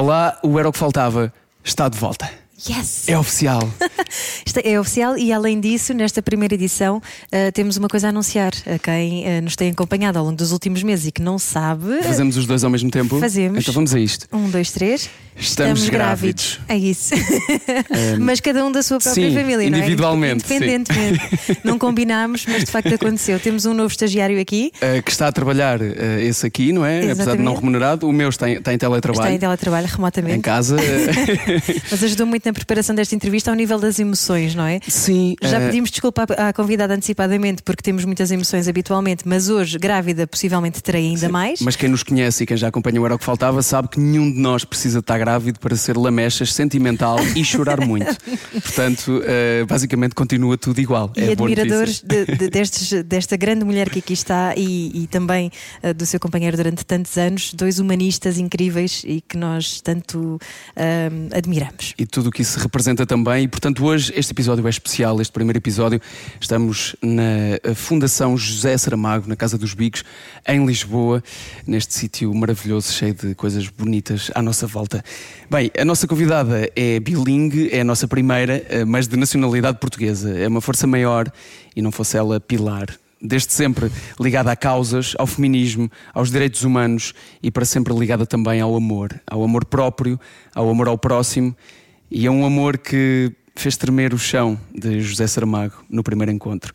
Olá, o Era o que Faltava está de volta. Yes! É oficial. É oficial e, além disso, nesta primeira edição, uh, temos uma coisa a anunciar a quem uh, nos tem acompanhado ao longo dos últimos meses e que não sabe. Fazemos os dois ao mesmo tempo? Fazemos. Então vamos a isto. Um, dois, três. Estamos, grávidos. É isso. mas cada um da sua própria sim, família, individualmente, não é? Independentemente. não combinámos, mas de facto aconteceu. Temos um novo estagiário aqui. Uh, que está a trabalhar esse aqui, não é? Exatamente. Apesar de não remunerado. O meu está em, está em teletrabalho. Está em teletrabalho remotamente. Em casa. mas ajudou muito na preparação desta entrevista ao nível das emoções, não é? Sim. Já uh... pedimos desculpa à convidada antecipadamente porque temos muitas emoções habitualmente, mas hoje, grávida, possivelmente terei ainda Sim. mais. Mas quem nos conhece e quem já acompanhou Era o que Faltava sabe que nenhum de nós precisa estar grávido para ser lamechas, sentimental e chorar muito. Portanto, uh, basicamente continua tudo igual. E é admiradores de, de, destes, desta grande mulher que aqui está e, e também uh, do seu companheiro durante tantos anos, dois humanistas incríveis e que nós tanto admiramos. E tudo o que isso representa também. E, portanto, hoje este episódio é especial, este primeiro episódio. Estamos na Fundação José Saramago, na Casa dos Bicos, em Lisboa, neste sítio maravilhoso, cheio de coisas bonitas à nossa volta. Bem, a nossa convidada é bilingue, é a nossa primeira, mas de nacionalidade portuguesa. É uma força maior e não fosse ela pilar desde sempre ligada a causas, ao feminismo, aos direitos humanos e para sempre ligada também ao amor, ao amor próprio, ao amor ao próximo e a um amor que fez tremer o chão de José Saramago no primeiro encontro.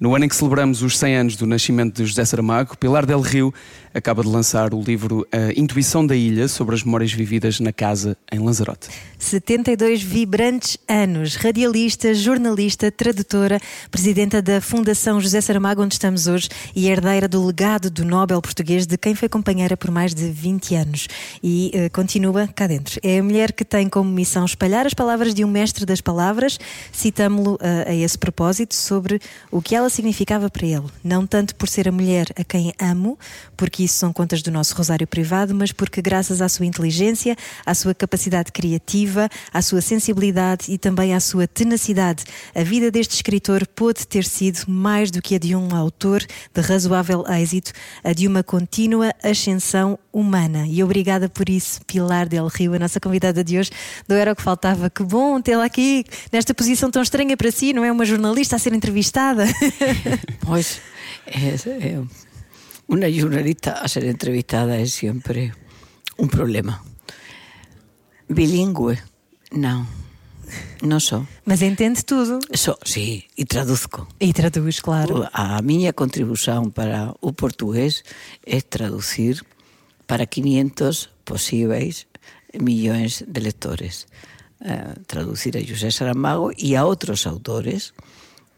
No ano em que celebramos os 100 anos do nascimento de José Saramago, Pilar del Rio acaba de lançar o livro A Intuição da Ilha sobre as memórias vividas na casa em Lanzarote. 72 vibrantes anos, radialista, jornalista, tradutora, presidenta da Fundação José Saramago, onde estamos hoje, e herdeira do legado do Nobel português, de quem foi companheira por mais de 20 anos. E uh, continua cá dentro. É a mulher que tem como missão espalhar as palavras de um mestre das palavras. Citamo-lo uh, a esse propósito sobre o que ela significava para ele. Não tanto por ser a mulher a quem amo, porque isso são contas do nosso rosário privado, mas porque, graças à sua inteligência, à sua capacidade criativa, à sua sensibilidade e também à sua tenacidade, a vida deste escritor pôde ter sido mais do que a de um autor de razoável êxito, a de uma contínua ascensão humana. E obrigada por isso, Pilar del Rio, a nossa convidada de hoje. Não era o que faltava. Que bom tê-la aqui nesta posição tão estranha para si, não é? Uma jornalista a ser entrevistada. Pois, é, é, uma jornalista a ser entrevistada é sempre um problema. Bilingüe, não. Não sou. Mas entende tudo. Sou, sim, e traduzco. E traduz, claro. A minha contribuição para o português é traduzir para 500 possíveis milhões de lectores. Uh, traduzir a José Saramago e a outros autores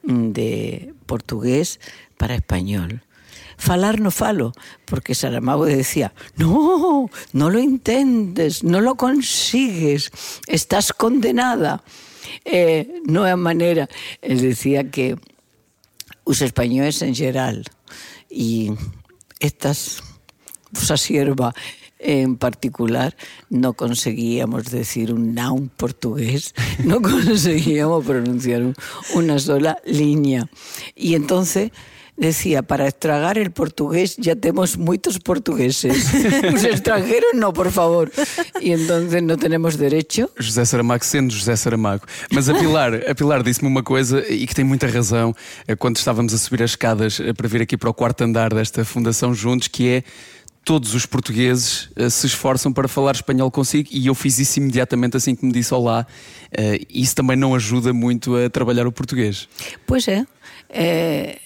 de portugués para español. Falar no falo, porque Saramago decía, no, no lo entiendes, no lo consigues, estás condenada. Eh, no é maneira, él decía que os españoles en geral e estas vosa sierva en particular no conseguíamos decir un noun portugués, no conseguíamos pronunciar un, una sola línea. Y entonces decía, para estragar el portugués ya tenemos muchos portugueses. Os extranjeros no, por favor. E entonces não temos derecho. José Saramago sendo José Saramago. Mas a Pilar, a Pilar disse-me uma coisa e que tem muita razão quando estávamos a subir as escadas para vir aqui para o quarto andar desta fundação juntos, que é todos os portugueses uh, se esforçam para falar espanhol consigo e eu fiz isso imediatamente assim que me disse olá. Uh, isso também não ajuda muito a trabalhar o português. Pois é. é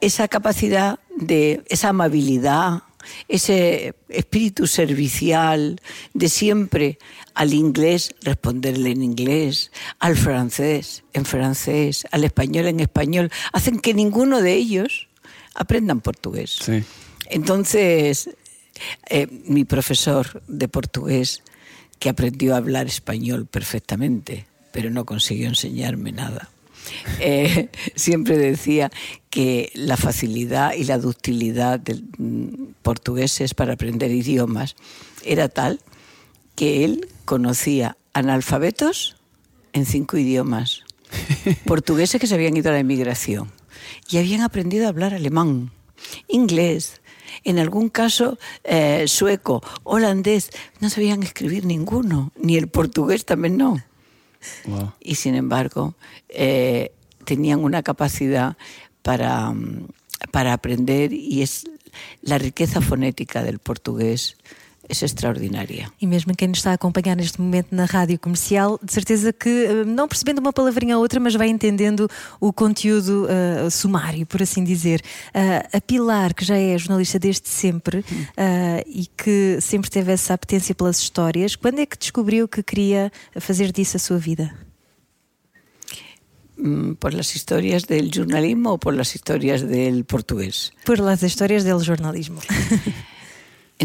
esa capacidad de esa amabilidad, ese espíritu servicial de siempre al inglés responderle en inglés, al francés en francés, al español en español, hacen que ninguno de ellos aprendan portugués. Sí. Entonces, eh, mi profesor de portugués, que aprendió a hablar español perfectamente, pero no consiguió enseñarme nada. Eh, siempre decía que la facilidad y la ductilidad del portugueses para aprender idiomas era tal que él conocía analfabetos en cinco idiomas, portugueses que se habían ido a la emigración y habían aprendido a hablar alemán, inglés, en algún caso eh, sueco, holandés, no sabían escribir ninguno, ni el portugués también no. Y sin embargo, eh, tenían una capacidad para, mm, para aprender y es la riqueza fonética del portugués extraordinária. E mesmo quem nos está a acompanhar neste momento na rádio comercial, de certeza que, eh, não percebendo uma palavrinha ou outra, mas vai entendendo o conteúdo uh, sumário, por assim dizer. Uh, a Pilar, que já é jornalista desde sempre uh, e que sempre teve essa apetência pelas histórias, quando é que descobriu que queria fazer disso a sua vida? Mm, por las historias del jornalismo o por las historias del portugués? Por las historias del jornalismo.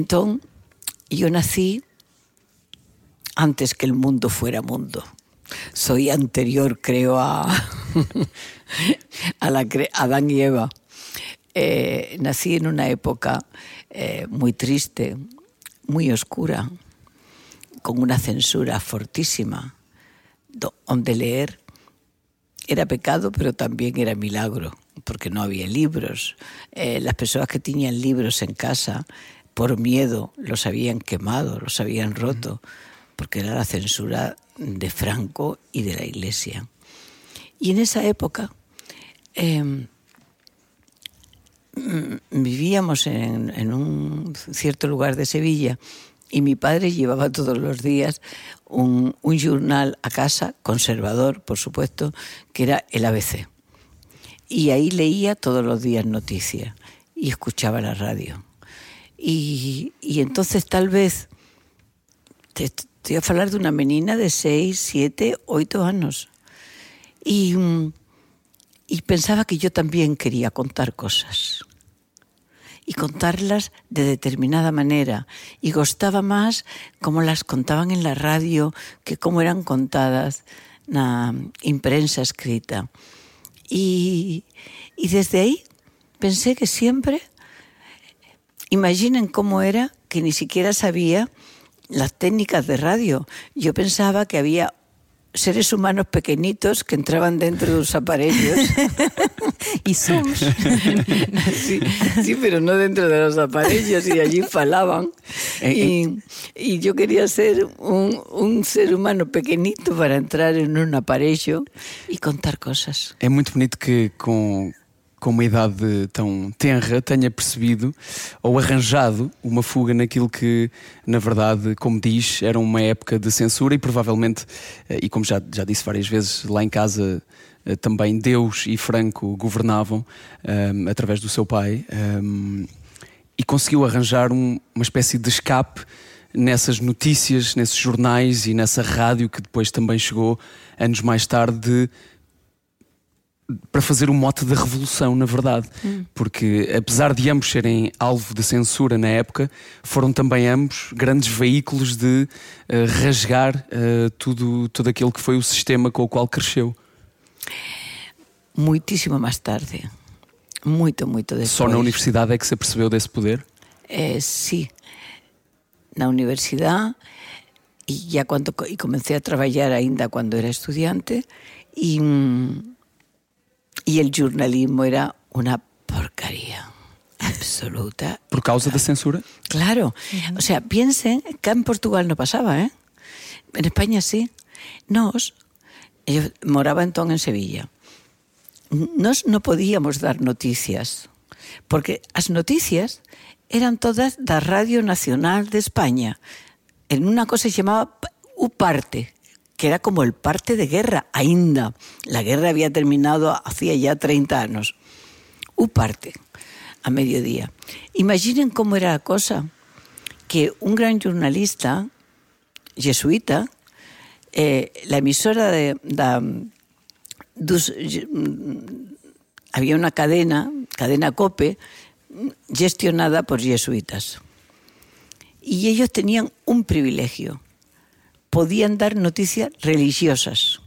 Yo nací antes que el mundo fuera mundo. Soy anterior, creo, a, a la Adán y Eva. Eh, nací en una época eh, muy triste, muy oscura, con una censura fortísima, donde leer era pecado, pero también era milagro, porque no había libros. Eh, las personas que tenían libros en casa por miedo los habían quemado, los habían roto, porque era la censura de Franco y de la Iglesia. Y en esa época eh, vivíamos en, en, un cierto lugar de Sevilla y mi padre llevaba todos los días un, un journal a casa, conservador, por supuesto, que era el ABC. Y ahí leía todos los días noticias y escuchaba la radio. Y, y entonces tal vez te estoy a falar de una menina de 6, 7, 8 años. Y, y pensaba que yo también quería contar cosas. y contarlas de determinada manera. Y gustaba más como las contaban en la radio que como eran contadas na imprensa escrita. Y, y desde ahí pensé que siempre Imaginen cómo era que ni siquiera sabía las técnicas de radio. Yo pensaba que había seres humanos pequeñitos que entraban dentro de los aparellos. y somos. sí, sí, pero no dentro de los aparellos y allí falaban. Eh, y, eh. y yo quería ser un, un, ser humano pequeñito para entrar en un aparello y contar cosas. É muito bonito que com com uma idade tão tenra, tenha percebido ou arranjado uma fuga naquilo que, na verdade, como diz, era uma época de censura e provavelmente, eh, e como já, já disse várias vezes, lá em casa eh, também Deus e Franco governavam um, eh, através do seu pai um, e conseguiu arranjar um, uma espécie de escape nessas notícias, nesses jornais e nessa rádio que depois também chegou anos mais tarde de para fazer o mote da revolução, na verdade. Hum. Porque, apesar de ambos serem alvo de censura na época, foram também ambos grandes veículos de uh, rasgar uh, tudo, tudo aquilo que foi o sistema com o qual cresceu. Muitíssimo mais tarde. Muito, muito depois. Só na universidade é que se apercebeu desse poder? Eh, sim. Na universidade, e já quando e comecei a trabalhar ainda quando era estudante, e. Hum, y el jornalismo era una porcaría absoluta. ¿Por causa de censura? Claro. O sea, piensen que en Portugal no pasaba, ¿eh? En España sí. Nos, yo moraba entonces en Sevilla, nos no podíamos dar noticias, porque las noticias eran todas da Radio Nacional de España, en una cosa que se llamaba UParte, que era como el parte de guerra, ainda. La guerra había terminado hacía ya 30 años. Un parte, a mediodía. Imaginen cómo era la cosa, que un gran jornalista, jesuita, eh, la emisora de, de dus, había una cadena, cadena COPE, gestionada por jesuitas. Y ellos tenían un privilegio, podían dar noticias religiosas,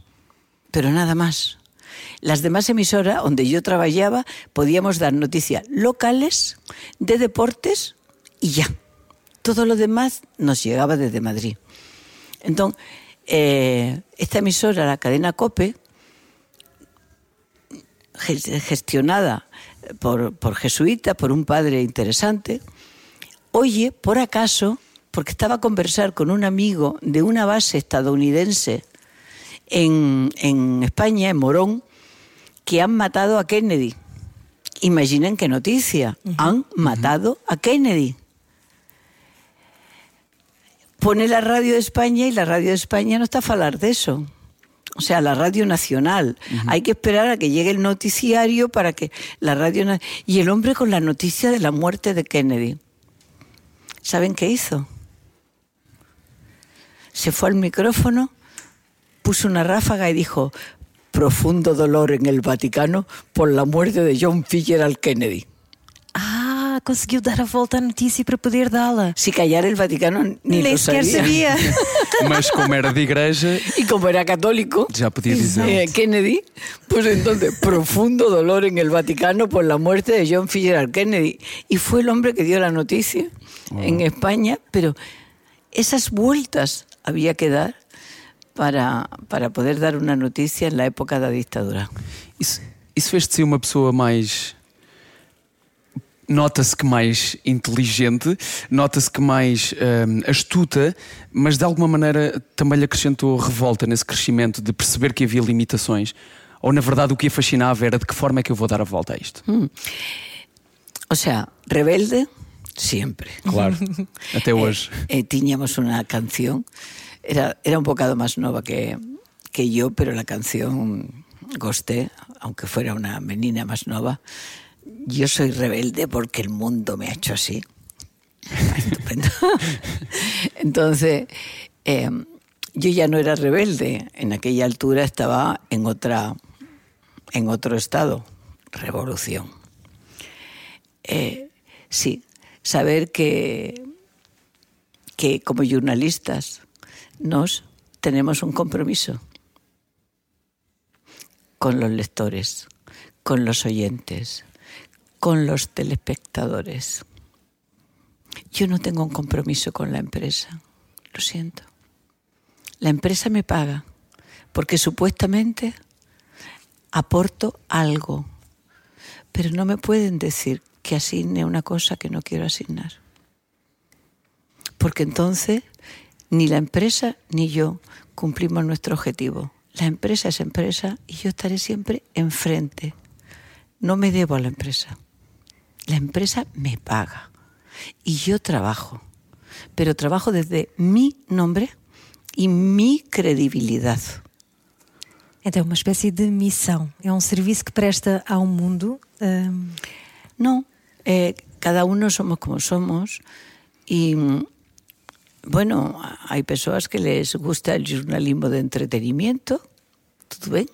pero nada más. Las demás emisoras donde yo trabajaba podíamos dar noticias locales, de deportes y ya. Todo lo demás nos llegaba desde Madrid. Entonces, eh, esta emisora, la cadena COPE, gestionada por, por jesuita, por un padre interesante, oye, por acaso, porque estaba a conversar con un amigo de una base estadounidense en, en España, en Morón, que han matado a Kennedy. Imaginen qué noticia, han matado a Kennedy. Pone la radio de España y la radio de España no está a hablar de eso. O sea, la radio nacional. Hay que esperar a que llegue el noticiario para que la radio... Y el hombre con la noticia de la muerte de Kennedy. ¿Saben qué hizo? Se fue al micrófono, puso una ráfaga y dijo, profundo dolor en el Vaticano por la muerte de John Fitzgerald Kennedy. Ah, conseguiu dar a volta à notícia para poder dá-la. Si callar el Vaticano ni Nem lo sequer sabía. sabia. Mas como era de igreja, Y como era católico, já podia dizer. eh, Kennedy, pues entonces, profundo dolor en el Vaticano por la muerte de John Fitzgerald Kennedy. Y fue el hombre que dio la noticia en España, pero esas vueltas había que dar para, para poder dar una noticia en la época de la dictadura. Isso, isso fez-te ser uma pessoa mais. Nota-se que mais inteligente, nota-se que mais hum, astuta, mas de alguma maneira também lhe acrescentou revolta nesse crescimento de perceber que havia limitações. Ou na verdade o que a fascinava era de que forma é que eu vou dar a volta a isto? O sea, rebelde, siempre. Claro, até. Eh, teníamos una canción, era, era un bocado más nueva que, que yo, pero la canción gosté, aunque fuera una menina más nueva. Yo soy rebelde porque el mundo me ha hecho así. Estupendo. Entonces, eh, yo ya no era rebelde. En aquella altura estaba en otra, en otro estado, revolución. Eh, sí, saber que, que como jornalistas nos tenemos un compromiso con los lectores, con los oyentes, con los telespectadores. Yo no tengo un compromiso con la empresa, lo siento. La empresa me paga porque supuestamente aporto algo, pero no me pueden decir que asigne una cosa que no quiero asignar. Porque entonces ni la empresa ni yo cumplimos nuestro objetivo. La empresa es empresa y yo estaré siempre enfrente. No me debo a la empresa. La empresa me paga y yo trabajo, pero trabajo desde mi nombre e mi credibilidad. Então uma espécie de missão. É um serviço que presta ao mundo. No, eh, cada uno somos como somos y bueno, hay personas que les gusta el jornalismo de entretenimiento, ¿tú ves?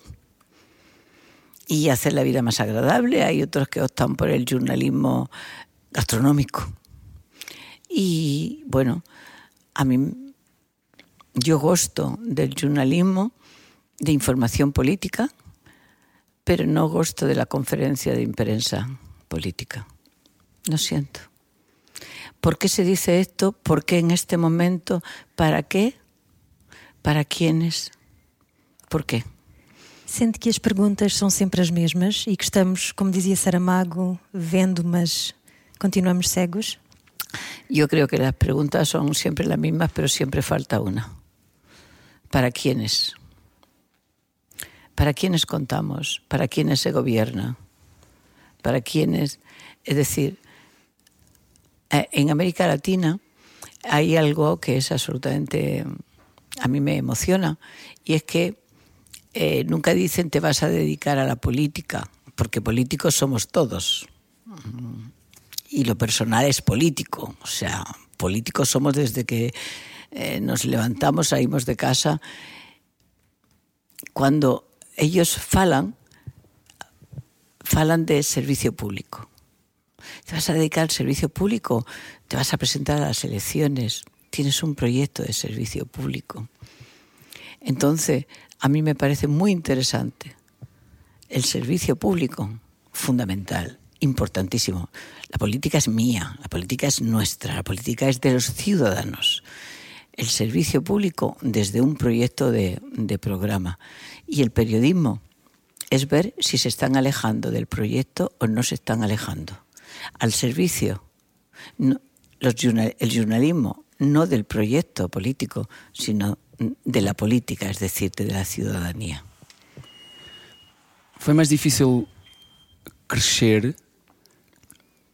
Y hacer la vida más agradable, hay otros que optan por el jornalismo gastronómico. Y bueno, a mí yo gosto del jornalismo de información política, pero no gosto de la conferencia de prensa política. Lo siento. ¿Por qué se dice esto? ¿Por qué en este momento? ¿Para qué? ¿Para quiénes? ¿Por qué? Sente que as perguntas são sempre as mesmas e que estamos, como dizia Saramago, vendo, mas continuamos cegos? Yo creo que las preguntas son siempre las mismas, pero siempre falta una. ¿Para quiénes? ¿Para quiénes contamos? ¿Para quiénes se gobierna? ¿Para quiénes? Es decir, en América Latina hay algo que es absolutamente, a mí me emociona, y es que eh, nunca dicen te vas a dedicar a la política, porque políticos somos todos. Y lo personal es político, o sea, políticos somos desde que eh, nos levantamos, salimos de casa. Cuando ellos falan, falan de servicio público. Te vas a dedicar al servicio público, te vas a presentar a las elecciones, tienes un proyecto de servicio público. Entonces, a mí me parece muy interesante el servicio público, fundamental, importantísimo. La política es mía, la política es nuestra, la política es de los ciudadanos. El servicio público desde un proyecto de, de programa. Y el periodismo es ver si se están alejando del proyecto o no se están alejando. Al servicio. No, los, el jornalismo, no del proyecto político, sino de la política, es decir, de la ciudadanía. Foi mais difícil crescer?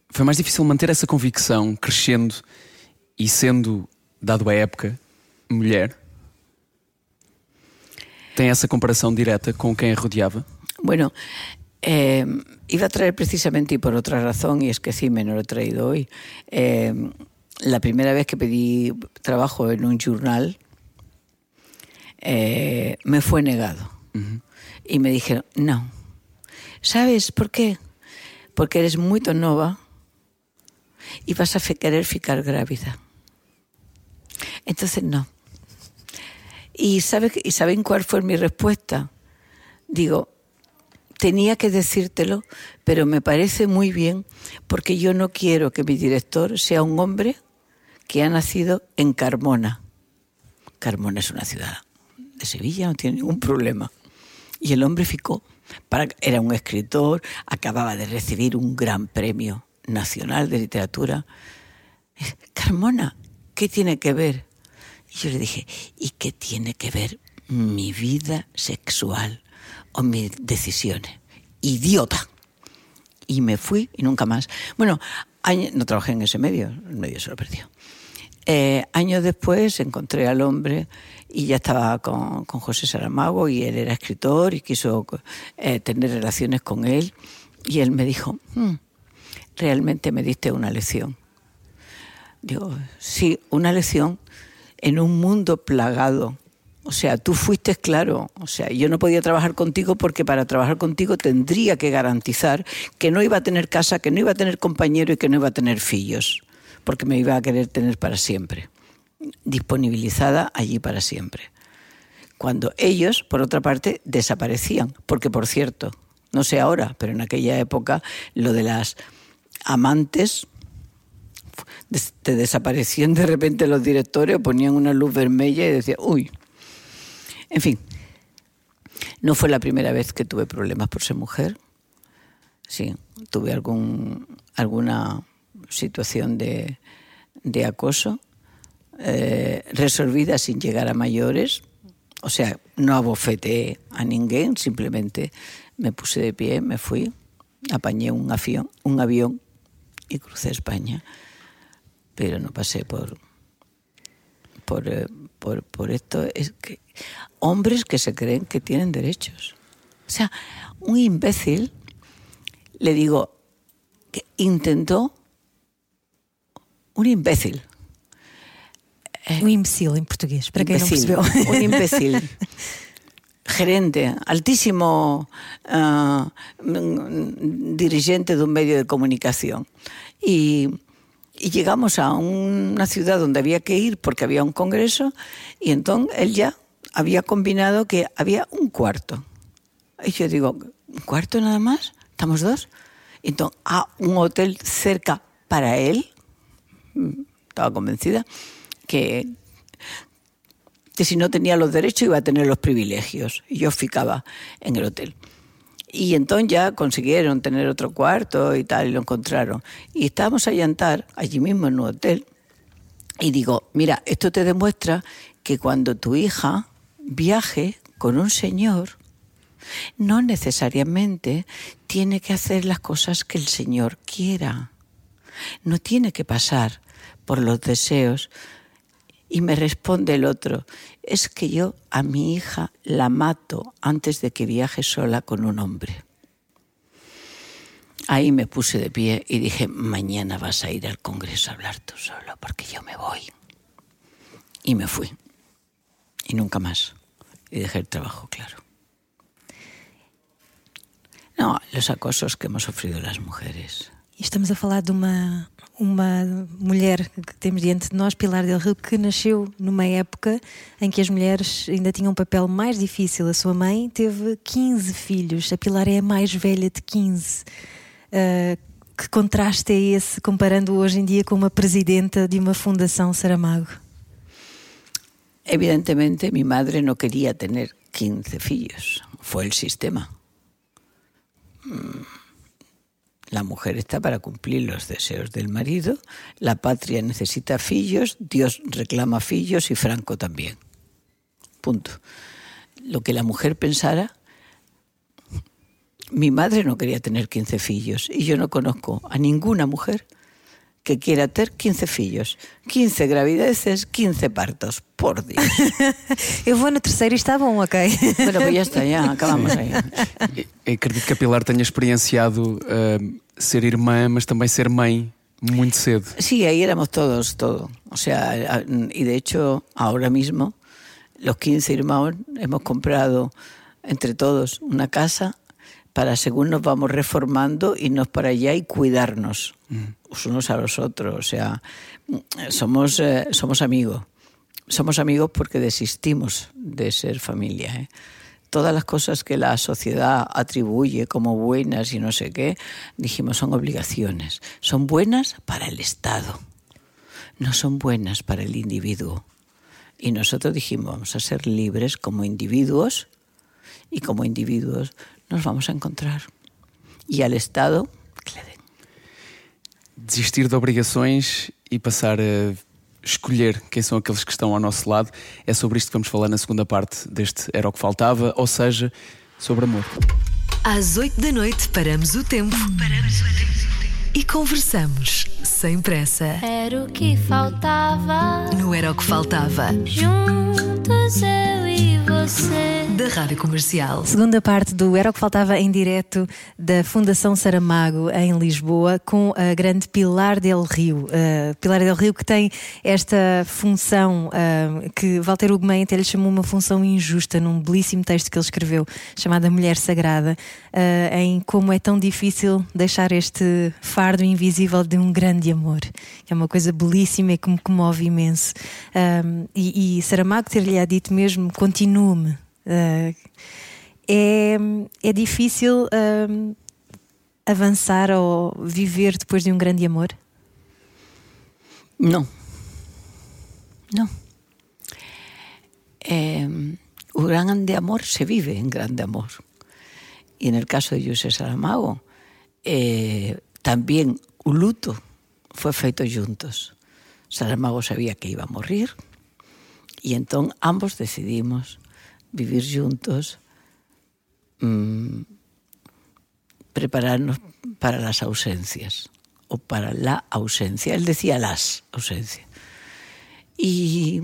Foi mais difícil manter essa convicção crescendo e sendo, dado a época, mulher? Tem essa comparação direta com quem a rodeava? Bueno, eh, iba a traer precisamente y por otra razón, y es que sí, me no lo he traído hoy. Eh, la primera vez que pedí trabajo en un journal, eh, me fue negado. Uh -huh. Y me dijeron, no. ¿Sabes por qué? Porque eres muy nova y vas a querer ficar grávida. Entonces, no. ¿Y, sabe, ¿Y saben cuál fue mi respuesta? Digo, tenía que decírtelo, pero me parece muy bien porque yo no quiero que mi director sea un hombre que ha nacido en Carmona. Carmona es una ciudad de Sevilla, no tiene ningún problema. Y el hombre ficó. Era un escritor, acababa de recibir un gran premio nacional de literatura. Carmona, ¿qué tiene que ver? Y yo le dije, ¿y qué tiene que ver mi vida sexual o mis decisiones. Idiota. Y me fui y nunca más. Bueno, no trabajé en ese medio, el medio se lo perdió. Eh, años después encontré al hombre y ya estaba con, con José Saramago y él era escritor y quiso eh, tener relaciones con él. Y él me dijo, hmm, realmente me diste una lección. Digo, sí, una lección en un mundo plagado o sea, tú fuiste claro. O sea, yo no podía trabajar contigo porque para trabajar contigo tendría que garantizar que no iba a tener casa, que no iba a tener compañero y que no iba a tener fillos, porque me iba a querer tener para siempre, disponibilizada allí para siempre. Cuando ellos, por otra parte, desaparecían, porque por cierto, no sé ahora, pero en aquella época lo de las amantes te desaparecían de repente los directores, ponían una luz vermella y decían, uy, en fin, no fue la primera vez que tuve problemas por ser mujer. Sí, tuve algún, alguna situación de, de acoso eh, resolvida sin llegar a mayores. O sea, no abofeteé a ninguém, simplemente me puse de pie, me fui, apañé un avión, un avión y crucé España. Pero no pasé por, por, eh, por, por esto. Es que hombres que se creen que tienen derechos. O sea, un imbécil, le digo, que intentó, un imbécil. Un imbécil en portugués, para quien no. Un imbécil. gerente, altísimo uh, dirigente de un medio de comunicación. Y, y llegamos a una ciudad donde había que ir porque había un congreso y entonces él ya había combinado que había un cuarto. Y yo digo, ¿un cuarto nada más? ¿Estamos dos? Entonces, a un hotel cerca para él, estaba convencida, que, que si no tenía los derechos iba a tener los privilegios. Y yo ficaba en el hotel. Y entonces ya consiguieron tener otro cuarto y tal, y lo encontraron. Y estábamos a llantar allí mismo en un hotel. Y digo, mira, esto te demuestra que cuando tu hija viaje con un señor, no necesariamente tiene que hacer las cosas que el Señor quiera. No tiene que pasar por los deseos. Y me responde el otro, es que yo a mi hija la mato antes de que viaje sola con un hombre. Ahí me puse de pie y dije, mañana vas a ir al Congreso a hablar tú solo, porque yo me voy. Y me fui. Y nunca más y dejé el trabajo, claro. No, los acosos que hemos sofrido las mujeres. E estamos a falar de uma, uma mulher que temos diante de nós, Pilar del Rio, que nasceu numa época em que as mulheres ainda tinham um papel mais difícil. A sua mãe teve 15 filhos, a Pilar é a mais velha de 15. Uh, ah, que contraste é esse comparando hoje em dia com uma presidenta de uma fundação Saramago? Evidentemente mi madre no quería tener 15 fillos, fue el sistema. Mm. La mujer está para cumplir los deseos del marido, la patria necesita fillos, Dios reclama fillos y Franco también. Punto. Lo que la mujer pensara, mi madre no quería tener 15 fillos y yo no conozco a ninguna mujer que quiera ter 15 fillos, 15 gravideces, 15 partos, por Dios. Eu vou no terceiro e está bom, ok? Bueno, pues ya está, ya acabamos aí. E- Acredito que a Pilar tenha experienciado ah, ser irmã, mas também ser mãe muito cedo. Sí, ahí éramos todos, todo. O sea, y de hecho, ahora mismo, los 15 hermanos hemos comprado entre todos una casa para según nos vamos reformando irnos para allá y cuidarnos los unos a los otros. O sea, somos, eh, somos amigos. Somos amigos porque desistimos de ser familia. ¿eh? Todas las cosas que la sociedad atribuye como buenas y no sé qué, dijimos son obligaciones. Son buenas para el Estado, no son buenas para el individuo. Y nosotros dijimos, vamos a ser libres como individuos y como individuos nos vamos a encontrar. Y al Estado, que le den. Desistir de obrigações e passar a escolher quem são aqueles que estão ao nosso lado. É sobre isto que vamos falar na segunda parte deste Era o que Faltava, ou seja, sobre amor. Às 8 da noite paramos o tempo. Paramos o tempo. E conversamos sem pressa. Era o que faltava. No Era o que Faltava. Juntos eu e você. Da Rádio Comercial. Segunda parte do Era o que Faltava em direto da Fundação Saramago em Lisboa com a grande Pilar del Rio. Uh, Pilar del Rio que tem esta função uh, que Walter Ugumem até lhe chamou uma função injusta num belíssimo texto que ele escreveu chamada Mulher Sagrada uh, em como é tão difícil deixar este fardo invisível de um grande amor. Que é uma coisa belíssima e que me comove imenso. Um, e, e Saramago ter-lhe dito mesmo continue-me. Uh, é, é difícil um, avançar ou viver depois de um grande amor? No. No. Eh, un grande amor se vive en grande amor. En el caso de José Saramago, eh, también un luto fue feito juntos. Saramago sabía que iba a morir y entonces ambos decidimos vivir juntos, mmm, prepararnos para las ausencias o para la ausencia. Él decía las ausencias. Y,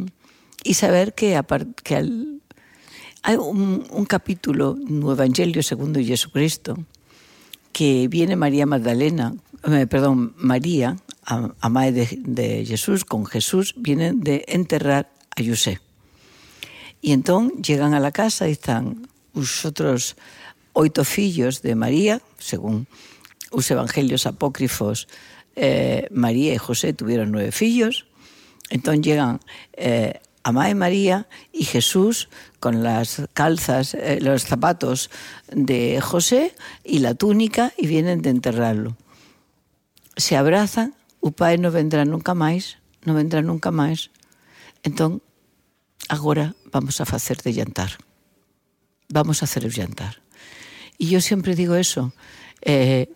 saber que, que hay un, un capítulo el Evangelio segundo Jesucristo que viene María Magdalena, eh, perdón, María, a, a madre de, de, Jesús, con Jesús, vienen de enterrar a José. Y entonces llegan a la casa y están los otros oito fillos de María, según los evangelios apócrifos, eh, María y José tuvieron nueve fillos. Entonces llegan eh, a Madre María y Jesús con las calzas, eh, los zapatos de José y la túnica y vienen de enterrarlo. Se abrazan, pai no vendrá nunca máis, no vendrá nunca máis. Entón, agora vamos a facer de llantar. Vamos a hacer el llantar. Y yo siempre digo eso. Eh,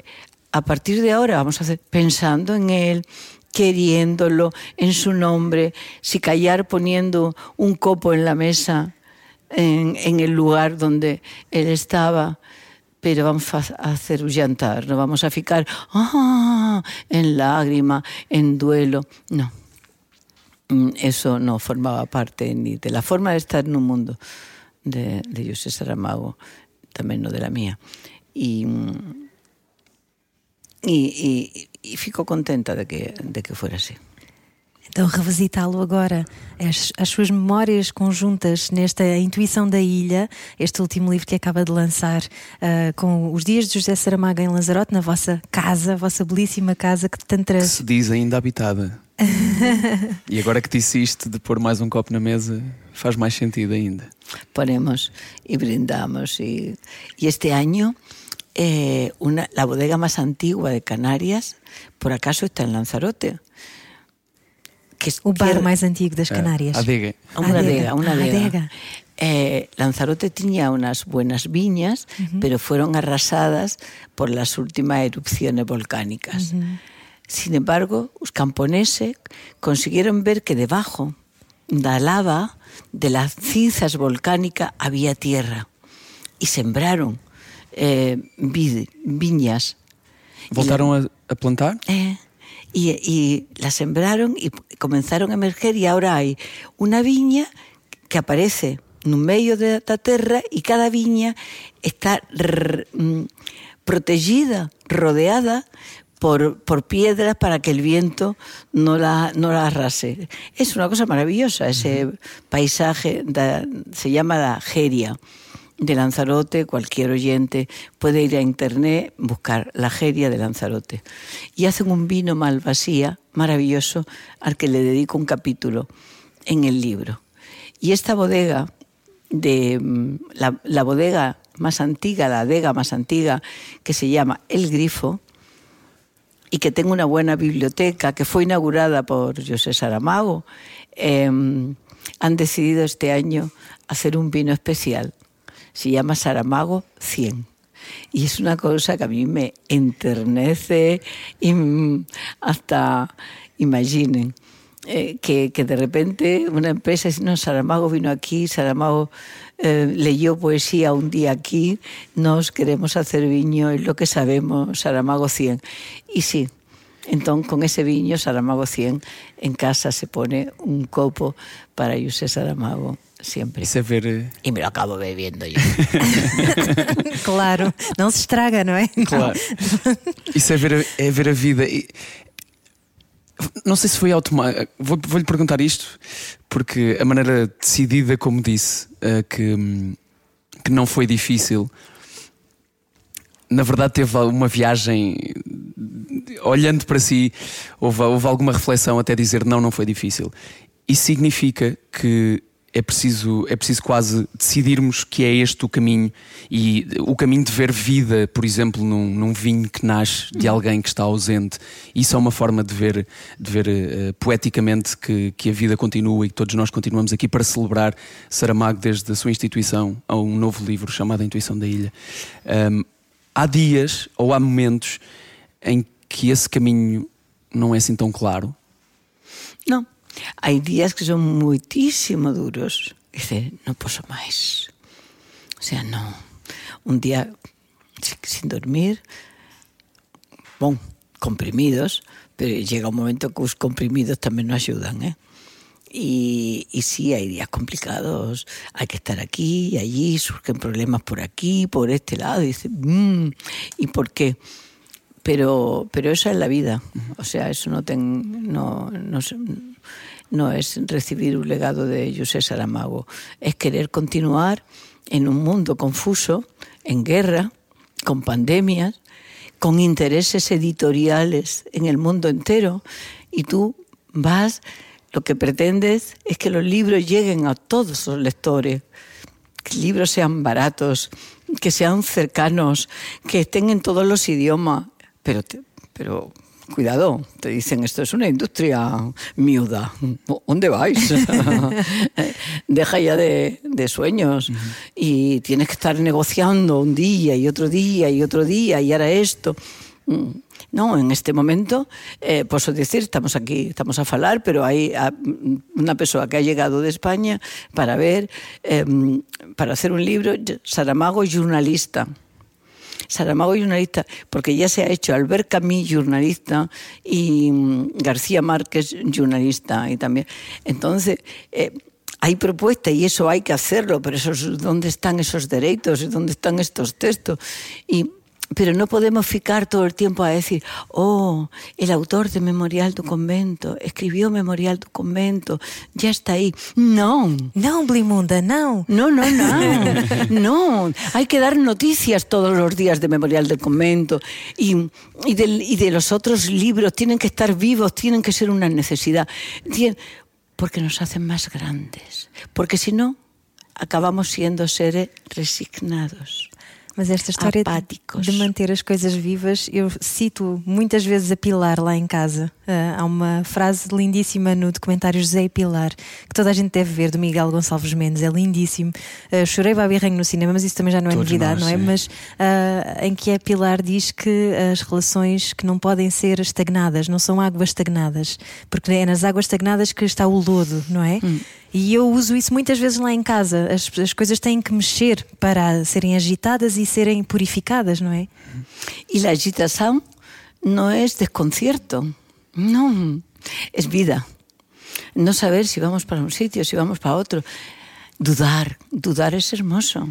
a partir de ahora vamos a hacer pensando en él, queriéndolo en su nombre, si callar poniendo un copo en la mesa, en el lugar donde él estaba, pero vamos a hacer llantar, no vamos a ficar ah, en lágrima, en duelo. No. Eso no formaba parte ni de la forma de estar en un mundo de, de José Saramago, tamén no de la mía. E, e, e, e fico contenta de que, de que fuera así. Então, revisitá-lo agora, as, as, suas memórias conjuntas nesta Intuição da Ilha, este último livro que acaba de lançar, uh, com os dias de José Saramago em Lanzarote, na vossa casa, a vossa belíssima casa que tanto Que se diz ainda habitada. e agora que disse isto de pôr mais um copo na mesa, faz mais sentido ainda. Ponemos y brindamos. Y, y este año, eh, una, la bodega más antigua de Canarias, por acaso está en Lanzarote. Que, o bar que, mais antigo das Canárias. A adega. Una adega, una adega. adega. Eh, Lanzarote tenía unas buenas viñas, pero fueron arrasadas por las últimas erupciones volcánicas. Sin embargo, los camponeses consiguieron ver que debajo de la lava de las cinzas volcánicas había tierra y sembraron eh, vid- viñas. Voltaram a, a plantar? Eh, y, y la sembraron y comenzaron a emerger y ahora hay una viña que aparece no medio de la tierra y cada viña está mm, protegida, rodeada por, por piedras para que el viento no la, no la arrase. Es una cosa maravillosa ese paisaje, da- se llama la Geria de Lanzarote, cualquier oyente puede ir a internet, buscar la Geria de Lanzarote. Y hacen un vino malvasía maravilloso al que le dedico un capítulo en el libro. Y esta bodega, de mm, la, bodega más antigua, la adega más antigua, que se llama El Grifo, y que tengo una buena biblioteca, que fue inaugurada por José Saramago, eh, han decidido este año hacer un vino especial. Se llama Saramago 100. Y es una cosa que a mí me enternece y mm, hasta, imaginen, eh, que, que de repente una empresa dice, no, Saramago vino aquí, Saramago eh, leyó poesía un día aquí, nos queremos hacer viño, es lo que sabemos, Saramago 100. Y sí, entonces con ese viño, Saramago 100, en casa se pone un copo para José Saramago siempre. Isso é ver. eh, Y me lo acabo bebiendo yo. Claro, não se estraga, não é? Claro. Isso é ver, a, é ver a vida. E- não sei se foi automático. Vou- Vou-lhe perguntar isto, porque a maneira decidida, como disse, eh, que, que não foi difícil. Na verdade, teve uma viagem. Olhando para si, houve, houve alguma reflexão até dizer não, não foi difícil. Isso significa que é preciso, é preciso quase decidirmos que é este o caminho e o caminho de ver vida, por exemplo, num, num vinho que nasce de alguém que está ausente. Isso é uma forma de ver, de ver eh, poeticamente que, que a vida continua e que todos nós continuamos aqui para celebrar Saramago desde a sua instituição a um novo livro chamado A Intuição da Ilha. Ahm, há dias ou há momentos em que esse caminho não é assim tão claro. No, hay días que son muchísimo duros. Dice, no puedo más. O sea, no. Un día si- sin dormir, bon, comprimidos, pero llega un momento que los comprimidos también no ayudan, ¿eh? Y, y sí, hay días complicados, hay que estar aquí y allí, surgen problemas por aquí, por este lado, y dice, "Mm, ¿y por qué? pero pero esa es la vida o sea eso no ten, no, no, no es recibir un legado de José Saramago es querer continuar en un mundo confuso en guerra con pandemias con intereses editoriales en el mundo entero y tú vas lo que pretendes es que los libros lleguen a todos los lectores que libros sean baratos, que sean cercanos, que estén en todos los idiomas. Pero, te- pero cuidado, te dicen esto es una industria miuda. ¿Dónde vais? Deja ya de, de sueños y tienes que estar negociando un día y otro día y otro día y ahora esto. Mm, No, en este momento, eh, posso decir, estamos aquí, estamos a falar, pero hay una persona que ha llegado de España para ver, eh, para hacer un libro, Saramago Jornalista. Saramago jornalista, porque ya se ha hecho Albert Camus jornalista y mm, García Márquez jornalista y también. Entonces, eh, hay propuesta y eso hay que hacerlo, pero esos, ¿dónde están esos derechos? ¿Dónde están estos textos? Y pero no podemos ficar todo el tiempo a decir, oh, el autor de Memorial do Convento escribió Memorial do Convento, ya está ahí. No, Não, Blimunda, não. no, no, no. No, hay que dar noticias todos los días de Memorial del Convento y, y, del- y de los otros libros. Tienen que estar vivos, tienen que ser una necesidad. Tien- Porque nos hacen más grandes. Porque si no, acabamos siendo seres resignados. Mas esta história de- Apáticos. de manter as coisas vivas, eu cito muitas vezes a Pilar lá em casa, há uma frase lindíssima no documentário José e Pilar, que toda a gente deve ver, do Miguel Gonçalves Mendes, é lindíssimo. Uh, chorei babirrenho no cinema, mas isso também já não é Todos novidade, nós, não é? sim. Mas uh, em que a Pilar diz que as relações que não podem ser estagnadas, não são águas estagnadas, porque é nas águas estagnadas que está o lodo, não é? E eu uso isso muitas vezes lá em casa. As, as coisas têm que mexer para serem agitadas e serem purificadas, não é? Y la agitación no es desconcierto, no, es vida. No saber si vamos para un sitio, si vamos para otro. Dudar, dudar es hermoso.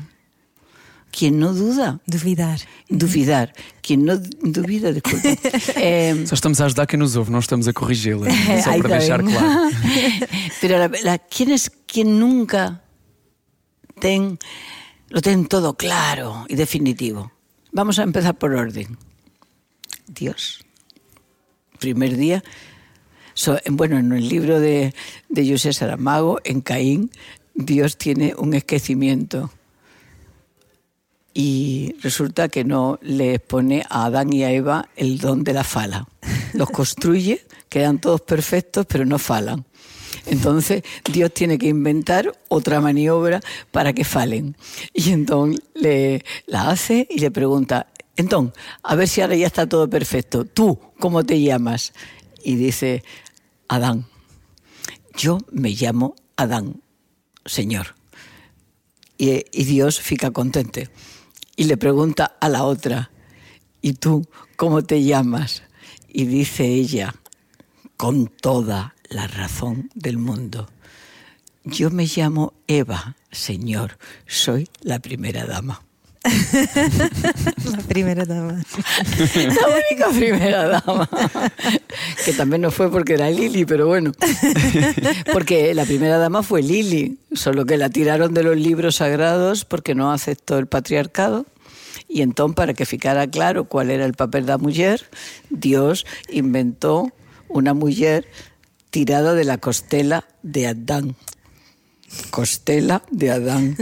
Quien no duda, Duvidar. duvidar. Quien no duvida, disculpa. eh, Só estamos a ajudar quem nos ouve, não estamos a corrigi-la. Só para deixar claro. Pero la, la- ¿quién es quien nunca ten, lo ten todo claro y definitivo? Vamos a empezar por orden. Dios. Primer día. Bueno, en el libro de, de José Saramago, en Caín, Dios tiene un esquecimiento. Y resulta que no le pone a Adán y a Eva el don de la fala. Los construye, quedan todos perfectos, pero no falan. Entonces Dios tiene que inventar otra maniobra para que falen. Y entonces le, la hace y le pregunta, entonces, a ver si ahora ya está todo perfecto. ¿Tú cómo te llamas? Y dice, Adán. Yo me llamo Adán, Señor. Y, Dios fica contento. Y le pregunta a la otra, ¿y tú cómo te llamas? Y dice ella, con toda la razón del mundo, yo me llamo Eva, Señor, soy la primera dama. La primera dama. La única primera dama. Que también no fue porque era Lili, pero bueno. Porque la primera dama fue Lili, solo que la tiraron de los libros sagrados porque no aceptó el patriarcado. Y entonces, para que ficara claro cuál era el papel de la mujer, Dios inventó una mujer tirada de la costela de Adán. Costela de Adán.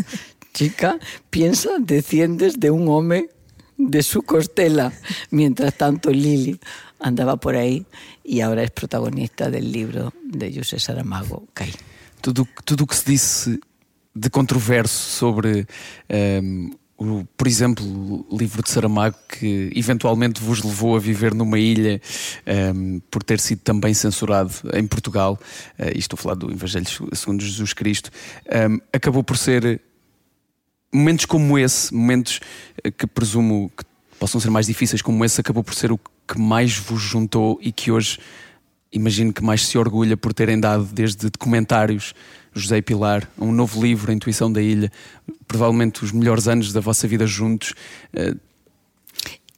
Chica, piensa, desciendes de un hombre de su costela. Mientras tanto, Lili andaba por ahí y ahora es protagonista del libro de José Saramago, Caín. Tudo tudo o que se disse de controverso sobre, ehm, o, por exemplo, o livro de Saramago, que eventualmente vos levou a viver numa ilha ehm, por ter sido também censurado em Portugal, eh, e estou a falar do Evangelho segundo Jesus Cristo, ehm, acabou por ser momentos como esse, momentos eh, que presumo que possam ser mais difíceis como esse, acabou por ser o que mais vos juntou e que hoje imagino que mais se orgulha por terem dado desde documentários José e Pilar, um novo livro, A Intuição da Ilha, provavelmente os melhores anos da vossa vida juntos. Eh,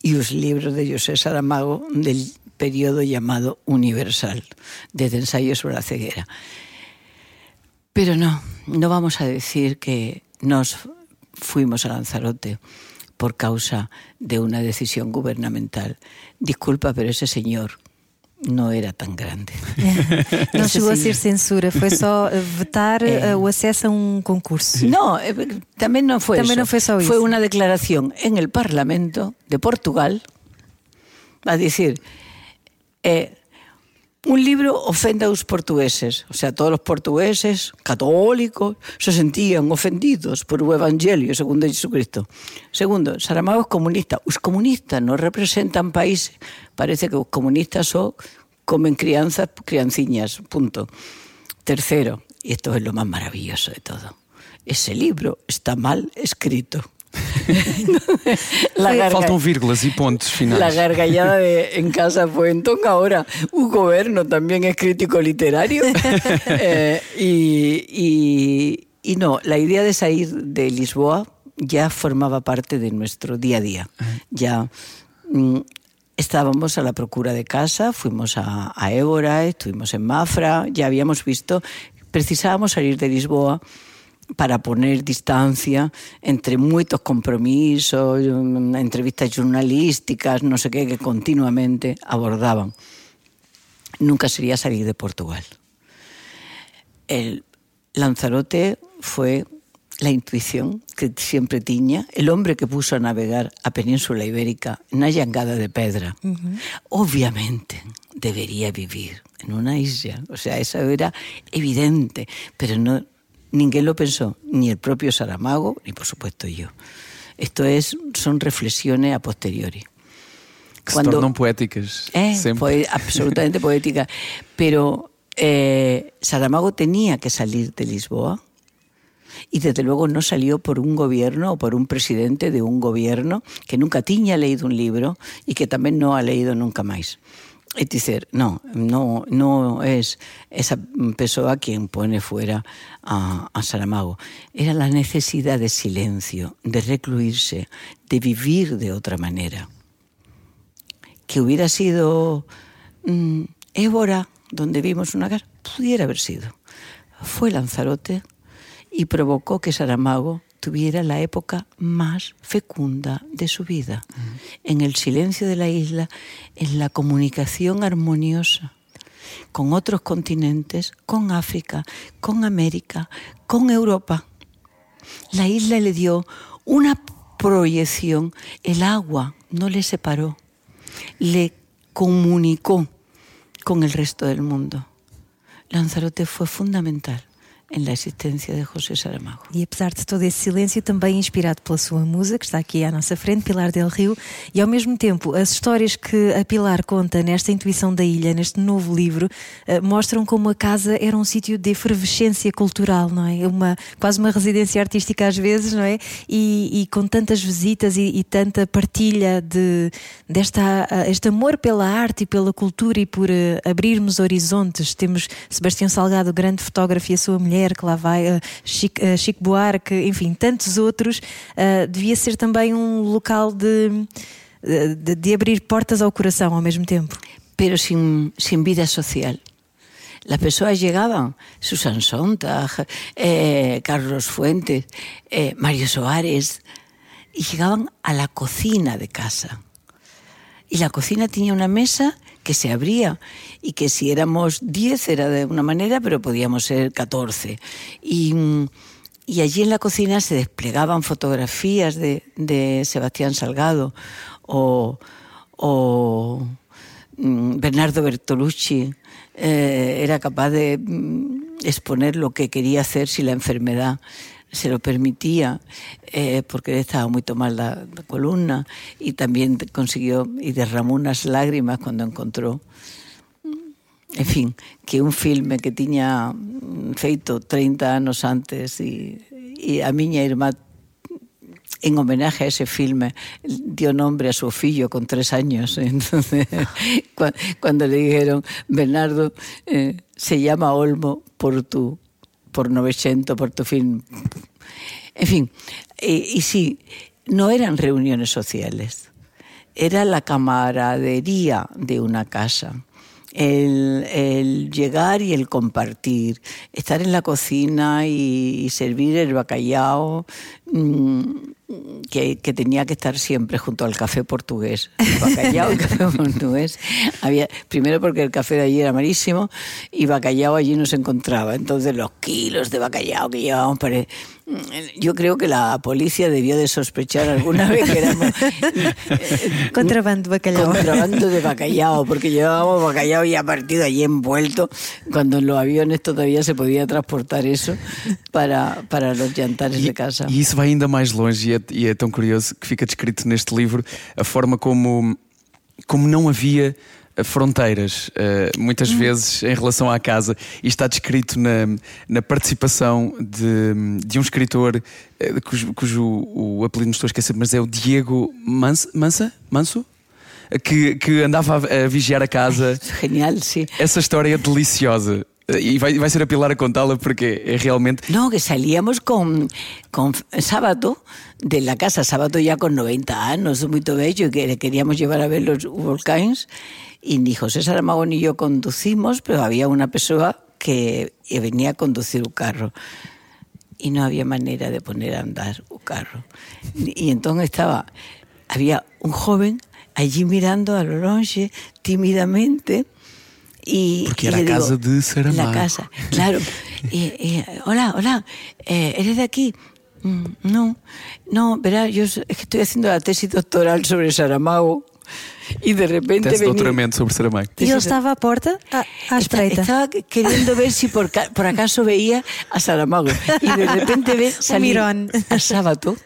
y los libros de José Saramago del periodo llamado Universal, desde ensayos sobre la ceguera. Pero no, no vamos a decir que nos fuimos a Lanzarote por causa de una decisión gubernamental. Disculpa, pero ese señor no era tan grande. Não Esse chegou a ser censura, foi só vetar É. o acesso a um concurso. No, eh, también no fue También eso. no fue solo Fue eso. una declaración en el Parlamento de Portugal a decir, eh, un libro ofende a los portugueses, o sea, todos los portugueses católicos se sentían ofendidos por el Evangelio segundo Jesucristo. Segundo, Saramago es comunista. Los comunistas no representan países. Parece que los comunistas son comen crianzas, crianciñas, punto. Tercero, y esto es lo más maravilloso de todo, ese libro está mal escrito. Garga- faltam vírgulas e pontos finais. la gargallada de, en casa fue entonces ahora un gobierno también es crítico literario Eh, y, y- y no, la idea de salir de Lisboa ya formaba parte de nuestro día a día. Ya mm, estábamos a la procura de casa, fuimos a, a Évora, estuvimos en Mafra, ya habíamos visto, precisábamos salir de Lisboa para poner distancia entre muchos compromisos, entrevistas jornalísticas, no sé qué, que continuamente abordaban. Nunca sería salir de Portugal. El Lanzarote fue la intuición que siempre tiña, el hombre que puso a navegar a Península Ibérica na llangada de pedra. Obviamente, debería vivir en una isla. O sea, eso era evidente, pero no, ninguém lo pensó, ni el propio Saramago, ni por supuesto yo. Esto es, son reflexiones a posteriori. Que se tornam poéticas. Eh, absolutamente poética. Pero eh, Saramago tenía que salir de Lisboa y desde luego no salió por un gobierno o por un presidente de un gobierno que nunca tiña leído un libro y que también no ha leído nunca más. Es decir, no, no, no es esa persona quien pone fuera a, Saramago. Era la necesidad de silencio, de recluirse, de vivir de otra manera que hubiera sido mm, Évora, donde vimos una casa, pudiera haber sido. Fue Lanzarote y provocó que Saramago tuviera la época más fecunda de su vida, en el silencio de la isla, en la comunicación armoniosa con otros continentes, con África, con América, con Europa. La isla le dio una proyección, el agua no le separó, le comunicó con el resto del mundo. Lanzarote fue fundamental en la existencia de José Saramago. E apesar de todo esse silêncio, também inspirado pela sua musa, que está aqui à nossa frente, Pilar del Rio, e ao mesmo tempo as histórias que a Pilar conta nesta intuição da ilha, neste novo livro, eh, mostram como a casa era um sítio de efervescência cultural, não é? Uma, quase uma residência artística às vezes, não é? E, e com tantas visitas e, e tanta partilha de, desta, este amor pela arte e pela cultura e por eh, abrirmos horizontes. Temos Sebastião Salgado, grande fotógrafo, e a sua mulher, que lá vai, eh, Chico, eh, Chico Buarque, enfim, tantos outros. eh, devia ser também um local de, de, de abrir portas ao coração ao mesmo tempo. pero sin, sin vida social. Las personas llegaban, Susan Sontag, eh, Carlos Fuentes, eh, Mario Soares, y llegaban a la cocina de casa. Y la cocina tenía una mesa que se abría y que si éramos 10 era de una manera, pero podíamos ser 14. Y, y allí en la cocina se desplegaban fotografías de, de Sebastián Salgado o, o mm, Bernardo Bertolucci eh, era capaz de mm, exponer lo que quería hacer si la enfermedad se lo permitía, eh, porque estaba muy mal la, columna y también consiguió y derramó unas lágrimas cuando encontró en fin, que un filme que tiña mm, feito 30 anos antes e a miña irmá en homenaje a ese filme dio nombre a su fillo con tres años. Entonces, cua- cuando le dijeron, Bernardo, eh, se llama Olmo por tu, por 900, por tu film. En fin, eh, y sí, no eran reuniones sociales, era la camaradería de una casa. El, el llegar y el compartir, estar en la cocina y, y servir el bacallao mm, que, tenía que estar siempre junto al café portugués. Bacallao café portugués. Había, primero porque el café de allí era malísimo y bacallao allí no se encontraba. Entonces los kilos de bacallao que llevábamos pare- Yo creo que la policía debió de sospechar alguna vez que éramos Contrabando de bacalhau. contrabando de bacallao, porque llevábamos bacallao ya partido allí envuelto, cuando en los aviones todavía se podía transportar eso para, para los jantares de casa. E isso vai ainda mais longe e é, e é tão curioso que fica descrito neste livro a forma como, como não havia fronteiras, eh, muitas vezes em relação à casa, e está descrito na, na participação de, de um escritor eh, cujo, cujo o apelido me estou a esquecer, mas é o Diego Mansa, Mansa? Manso? Que, que andava a, a vigiar a casa. Genial, sí. Essa história é deliciosa. E vai, vai ser a Pilar a contá-la porque é realmente. No, que salíamos con, con Sábado de la casa, Sábado ya con 90 años, muy bello, y que le queríamos llevar a ver los volcanes. Y ni José Saramago ni yo conducimos, pero había una persona que venía a conducir un carro. Y no había manera de poner a andar un carro. Y entonces estaba, había un joven allí mirando a lo longe, tímidamente. Y, Porque y era digo, casa de Saramago. La casa, claro. Y, y, hola, hola, eh, ¿eres de aquí? "Mm, No, no, verá, yo es que estoy haciendo la tesis doctoral sobre Saramago Y de repente venía- doutoramento sobre Saramago. E ele estava à porta, à, à Esta- espreita. Estaba queriendo ver si por, por acaso veía a Saramago. Y de repente ve salir a Sábato,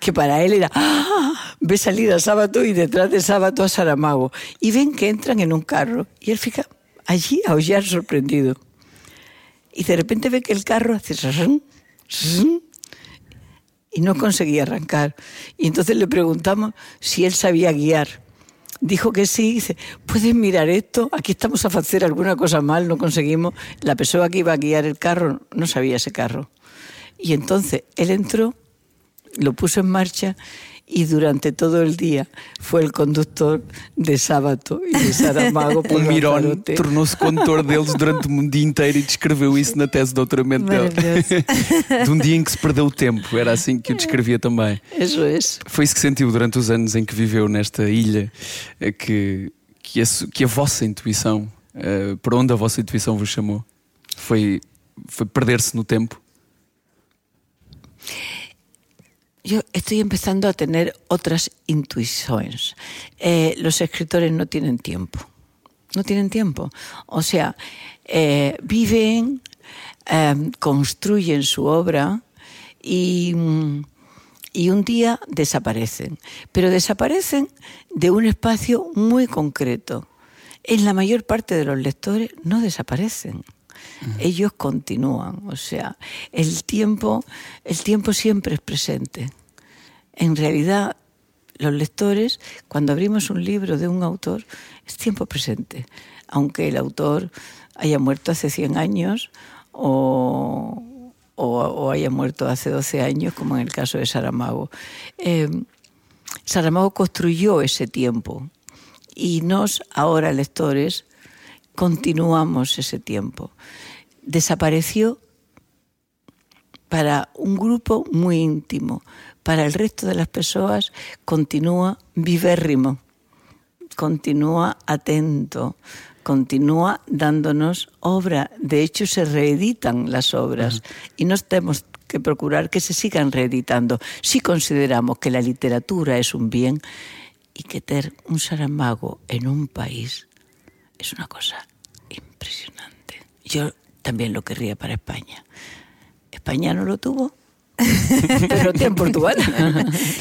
que para él era, ¡ah! ve salir a Sábato y detrás de Sábato a Saramago. Y ven que entran en un carro y él fica allí a aullar sorprendido. Y de repente ve que el carro hace zazán, y no conseguía arrancar. Y entonces le preguntamos si él sabía guiar. Dijo que sí, dice, ¿puedes mirar esto? Aquí estamos a hacer alguna cosa mal, no conseguimos. La persona que iba a guiar el carro no sabía ese carro. Y entonces él entró, lo puso en marcha y durante todo el día fue el conductor de Sábato y de Saramago O Mirón tornou-se condutor deles durante um dia inteiro e descreveu isso na tese de doutoramento dele. De um dia em que se perdeu o tempo, era assim que o descrevia também. Foi isso que sentiu durante os anos em que viveu nesta ilha, eh, que, que, a, que a vossa intuição, eh, para onde a vossa intuição vos chamou? Foi, foi perder-se no tempo? Yo estoy empezando a tener otras intuiciones. Eh, los escritores no tienen tiempo. No tienen tiempo. O sea, eh, viven, eh, construyen su obra y, y un día desaparecen. Pero desaparecen de un espacio muy concreto. En la mayor parte de los lectores no desaparecen. Ellos continúan, o sea, el tiempo, el tiempo siempre es presente. En realidad, los lectores, cuando abrimos un libro de un autor, es tiempo presente, aunque el autor haya muerto hace 100 años o, haya muerto hace 12 años, como en el caso de Saramago. Eh, Saramago construyó ese tiempo y nos, ahora lectores, continuamos ese tiempo. Desapareció para un grupo muy íntimo. Para el resto de las personas continúa vivérrimo, continúa atento, continúa dándonos obra. De hecho, se reeditan las obras y no tenemos que procurar que se sigan reeditando si consideramos que la literatura es un bien y que tener un Saramago en un país es una cosa impresionante. Yo también lo querría para España. España no lo tuvo, pero tem Portugal.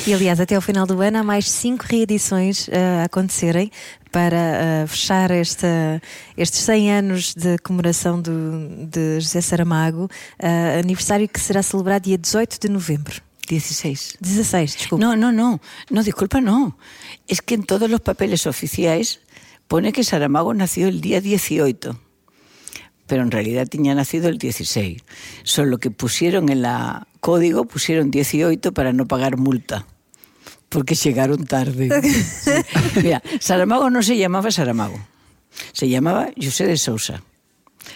E aliás, até ao final do ano há mais cinco reedições eh, a acontecerem para eh, fechar esta, estes 100 anos de comemoração do, de José Saramago, eh, aniversário que será celebrado dia 18 de novembro. 16. 16, desculpa. No, no, no, no, disculpa, no. Es que en todos los papeles oficiales pone que Saramago nació el día 18, pero en realidad tenía nacido el 16. Solo que pusieron en la código, pusieron 18 para no pagar multa, porque llegaron tarde. Sí. Mira, Saramago no se llamaba Saramago, se llamaba José de Sousa.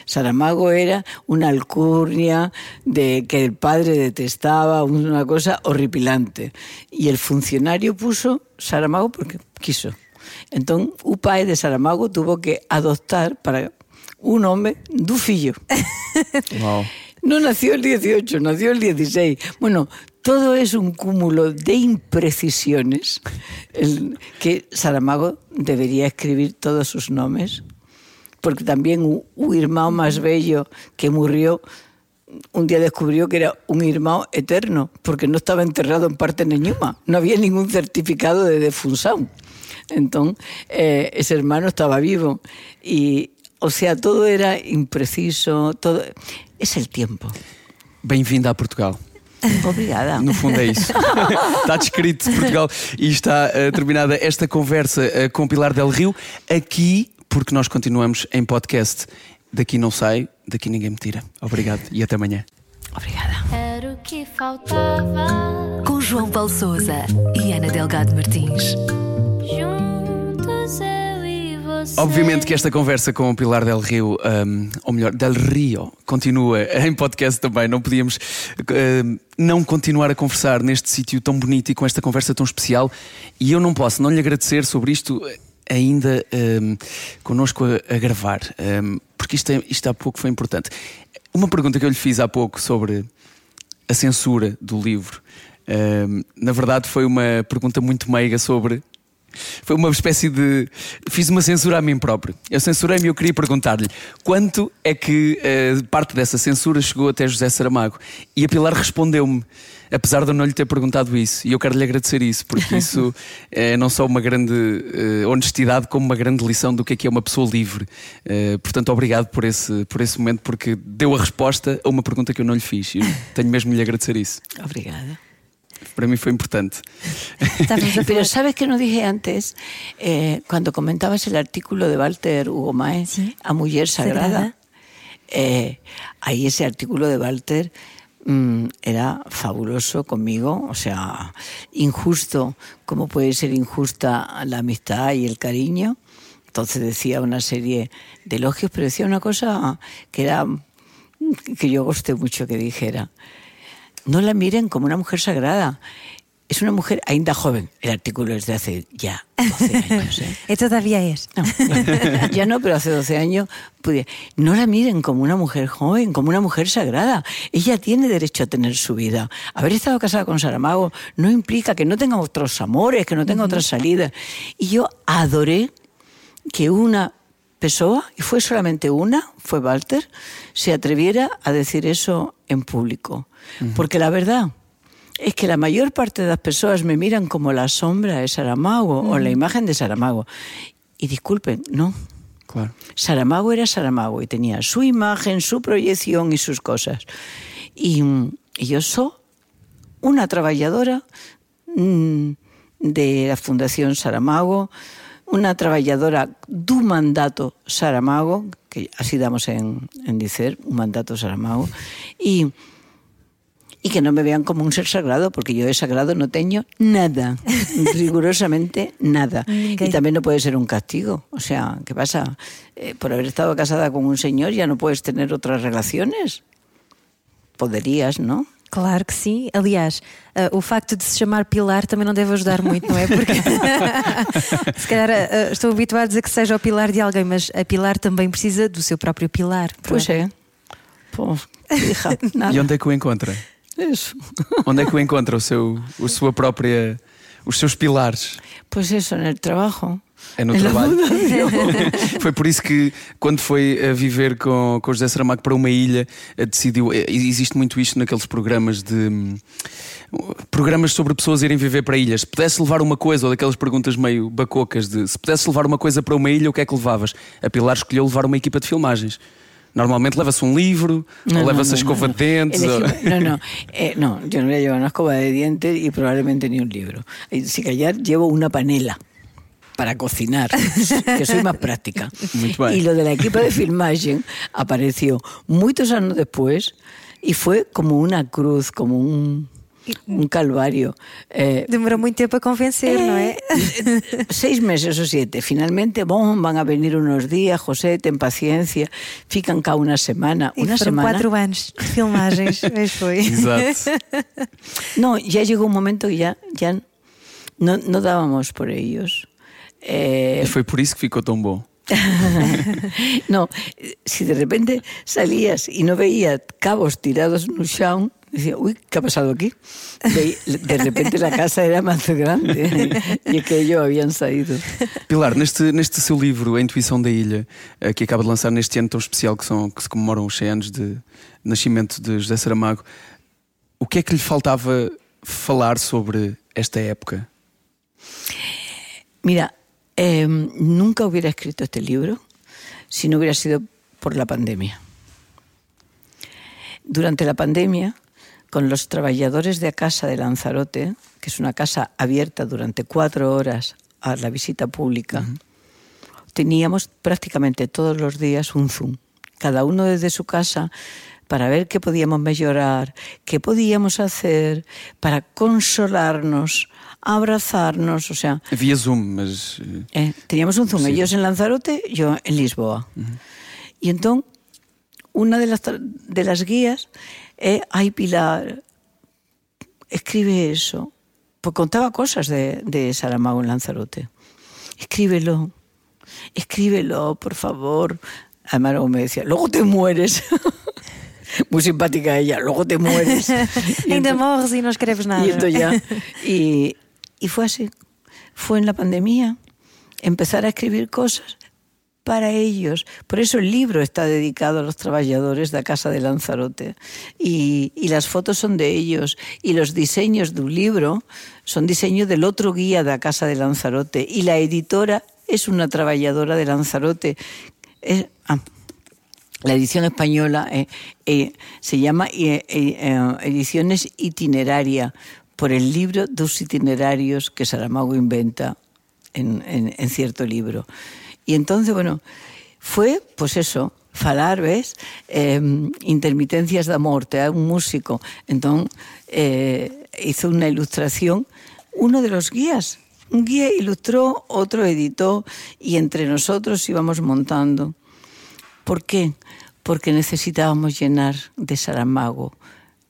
Saramago era una alcurnia de que el padre detestaba, una cosa horripilante. Y el funcionario puso Saramago porque quiso. Entonces, un padre de Saramago tuvo que adoptar para un hombre du fillo. No nació el 18, nació el 16. Bueno, todo es un cúmulo de imprecisiones que Saramago debería escribir todos sus nombres, porque también un, hermano más bello que murió un día descubrió que era un hermano eterno, porque no estaba enterrado en parte ninguna, no había ningún certificado de defunción. Entonces, eh, ese hermano estaba vivo y, o sea, todo era impreciso, todo es el tiempo. Bem-vindo a Portugal. Obrigada. No fundo é isso. está descrito Portugal e está eh, terminada esta conversa eh, com Pilar Del Rio aqui, porque nós continuamos em podcast. Daqui não sai, daqui ninguém me tira. Obrigado e até amanhã. Obrigada. Era o que faltava. Com João Paulo Souza e Ana Delgado Martins. Juntos eu você. Obviamente que esta conversa com o Pilar Del Rio, um, ou melhor, Del Rio, continua em podcast também. Não podíamos um, não continuar a conversar neste sítio tão bonito e com esta conversa tão especial. E eu não posso não lhe agradecer sobre isto ainda um, connosco a, a gravar, um, porque isto, é, isto há pouco foi importante. Uma pergunta que eu lhe fiz há pouco sobre a censura do livro, um, na verdade foi uma pergunta muito meiga sobre Foi uma espécie de. Fiz uma censura a mim próprio. Eu censurei-me e eu queria perguntar-lhe quanto é que eh, parte dessa censura chegou até José Saramago. E a Pilar respondeu-me, apesar de eu não lhe ter perguntado isso. E eu quero lhe agradecer isso, porque isso é não só uma grande eh, honestidade, como uma grande lição do que é que é uma pessoa livre. Eh, portanto, obrigado por esse, por esse momento, porque deu a resposta a uma pergunta que eu não lhe fiz. Eu tenho mesmo de lhe agradecer isso. Obrigada. Para mim foi importante. Pero falar. sabes que no dije antes, eh, cuando comentabas el artículo de Walter Hugo Maes, A Mujer Sagrada, Sagrada. eh, ahí ese artículo de Walter mm, era fabuloso conmigo, o sea, injusto, como puede ser injusta la amistad y el cariño. Entonces decía una serie de elogios, pero decía una cosa que era que yo gusté mucho que dijera. No la miren como una mujer sagrada. Es una mujer ainda joven. El artículo es de hace ya 12 años. ¿eh? E todavía es. No, ya no, pero hace 12 años pude. No la miren como una mujer joven, como una mujer sagrada. Ella tiene derecho a tener su vida. Haber estado casada con Saramago no implica que no tenga otros amores, que no tenga otras salidas. Y yo adoré que una persona, y fue solamente una, fue Walter, se atreviera a decir eso en público. Porque la verdad es que la mayor parte de las personas me miran como la sombra de Saramago o la imagen de Saramago. Y disculpen, no. Claro. Saramago era Saramago y tenía su imagen, su proyección y sus cosas. Y, y yo soy una trabajadora mm, de la Fundación Saramago, una trabajadora du mandato Saramago, que así damos en, en dicer, un mandato Saramago, y, y que no me vean como un ser sagrado, porque yo de sagrado no tengo nada, rigurosamente nada. Y también no puede ser un castigo. O sea, ¿qué pasa? Eh, por haber estado casada con un señor ya no puedes tener otras relaciones. Podrías, ¿no? Claro que sim. Aliás, eh, o facto de se chamar Pilar também não deve ajudar muito, não é? Porque se calhar eh, estou habituados a que seja o pilar de alguém, mas a Pilar também precisa do seu próprio pilar. Eh. Pues, hija, nada. E onde é que o encontra? Eso. Onde é que o encontra o seu, a sua própria, os seus pilares? Pues eso, en el trabajo. É no la trabalho. Foi por isso que, quando foi a viver com, com o José Saramago para uma ilha, eh, decidiu. eh, Existe muito isto naqueles programas de. hum, Programas sobre pessoas irem viver para ilhas. Se pudesse levar uma coisa, ou daquelas perguntas meio bacocas de se pudesse levar uma coisa para uma ilha, o que é que levavas? A Pilar escolheu levar uma equipa de filmagens. Normalmente leva-se um livro, ou leva-se a escova de dentes. ou- Elegimos- No, no, eh, no, yo no voy a llevar una escoba de dientes y probablemente ni un libro. Y Si callar, llevo una panela para cocinar, que soy más práctica. Y lo de la equipa de filmación apareció muchos años después y fue como una cruz, como un, un calvario. Eh, Demorou muito tempo a convencer, não é? Eh, seis meses o siete. Finalmente, bom, van a venir unos días, José, ten paciencia, fican cada una semana. E Una semana. quatro anos de filmagens, foi. Exato. No, ya llegó un momento que ya, ya no, no dábamos por ellos. Eh, E foi por isso que ficou tão bom. no, si de repente salías y no veías cabos tirados en un chão, decía, uy, ¿qué ha pasado aquí? Ve- De repente la casa era más grande y que ellos habían salido. Pilar, neste, neste seu livro, A Intuição da Ilha, eh, que acaba de lançar neste ano tão especial que, são, que se comemoram os 100 anos de nascimento de José Saramago, o que é que lhe faltava falar sobre esta época? Mira, eh, nunca hubiera escrito este libro si no hubiera sido por la pandemia. Durante la pandemia, con los trabajadores de casa de Lanzarote, que es una casa abierta durante cuatro horas a la visita pública, teníamos prácticamente todos los días un Zoom, cada uno desde su casa, para ver qué podíamos mejorar, qué podíamos hacer, para consolarnos, abrazarnos, o sea, Havia Zoom, mas. eh, eh, teníamos un Zoom, ellos en Lanzarote, yo en Lisboa. Y entonces, una de las, de las guías es, ay Pilar, escribe eso. Pues contaba cosas de, de Saramago en Lanzarote. Escríbelo, escríbelo, por favor. Además luego me decía, luego te mueres. Muy simpática ella, luego te mueres. Y entonces- morres e não escreves nada. y esto ya. Y, y fue así. fue en la pandemia empezar a escribir cosas para ellos. Por eso el libro está dedicado a los trabajadores de la Casa de Lanzarote. Y, las fotos son de ellos. Y los diseños de un libro son diseños del otro guía de la Casa de Lanzarote. Y la editora es una trabajadora de Lanzarote. Ah, la edición española eh, eh, se llama eh, Ediciones Itineraria por el libro dos itinerarios que Saramago inventa en, cierto libro. Y entonces, bueno, fue, pues eso, falar, ves? Eh, intermitencias da morte, un músico. Entón, eh, hizo una ilustración, uno de los guías. Un guía ilustró, otro editó, y entre nosotros íbamos montando. ¿Por qué? Porque necesitábamos llenar de Saramago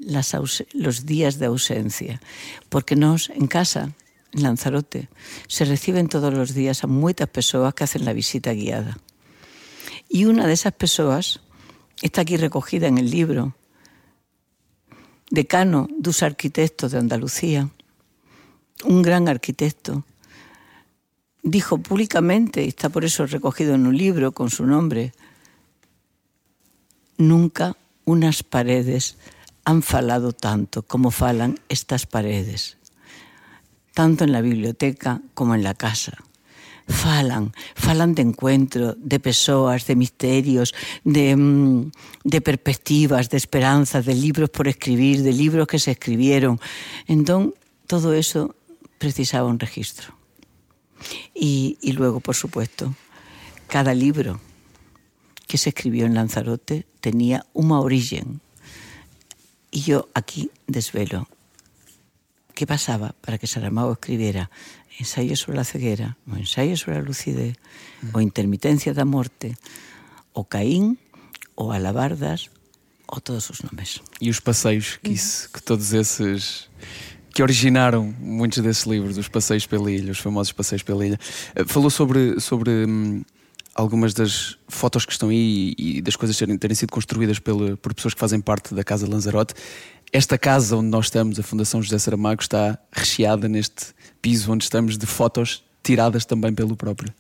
los días de ausencia. Porque nos, en casa, en Lanzarote, se reciben todos los días a moitas persoas que hacen la visita guiada. Y una de esas persoas está aquí recogida en el libro, decano dos arquitectos de Andalucía, un gran arquitecto, dijo públicamente, y está por eso recogido en un libro con su nombre, nunca unas paredes han falado tanto como falan estas paredes tanto en la biblioteca como en la casa. Falan, falan de encuentro, de persoas, de misterios, de, mm, de perspectivas, de esperanzas, de libros por escribir, de libros que se escribieron. Entón, todo eso precisaba un registro. Y, y luego, por supuesto, cada libro que se escribió en Lanzarote tenía una origen. Y yo aquí desvelo ¿Qué pasaba para que Saramago escribiera ensayos sobre la ceguera, o ensayos sobre la lucidez, o intermitencia da morte, o Caín, o Alabardas, ou todos os nomes. E os passeios que, isso, que todos esses que originaram muitos desses livros, os passeios pela ilha, os famosos passeios pela ilha. Eh, falou sobre, sobre hum, algumas das fotos que estão aí e das coisas terem, terem sido construídas pela, por pessoas que fazem parte da Casa Lanzarote. Esta casa onde nós estamos, a Fundação José Saramago, está recheada neste piso onde estamos de fotos tiradas também pelo próprio.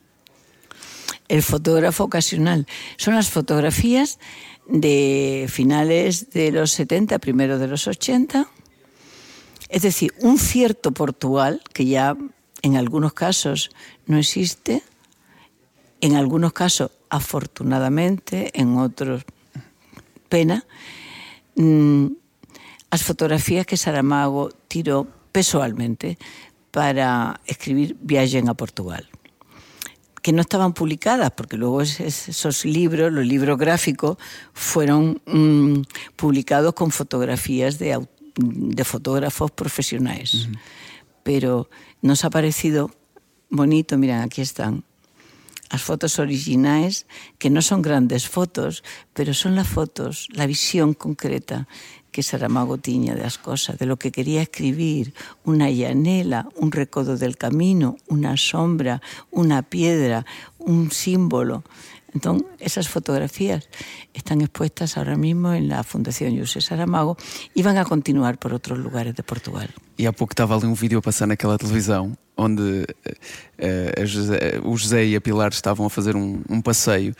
El fotógrafo ocasional. Son las fotografías de finales de los 70, primero de los 80. Es decir, un cierto Portugal que ya en algunos casos no existe, en algunos casos afortunadamente, en otros pena. Mm, as fotografías que Saramago tiró personalmente para escribir Viaje a Portugal que no estaban publicadas, porque luego esos libros, los libros gráficos, fueron mmm, publicados con fotografías de, de fotógrafos profesionales. Uh -huh. Pero nos ha parecido bonito, miren, aquí están, as fotos originais, que non son grandes fotos, pero son las fotos, la visión concreta que Saramago tiña das cosas, de lo que quería escribir, una llanela, un recodo del camino, una sombra, una piedra, un símbolo. Entón, esas fotografías están expuestas ahora mismo en la Fundación José Saramago e van a continuar por outros lugares de Portugal. E há pouco estava ali um vídeo a passar naquela televisão onde uh, José, o José e a Pilar estavam a fazer um, passeio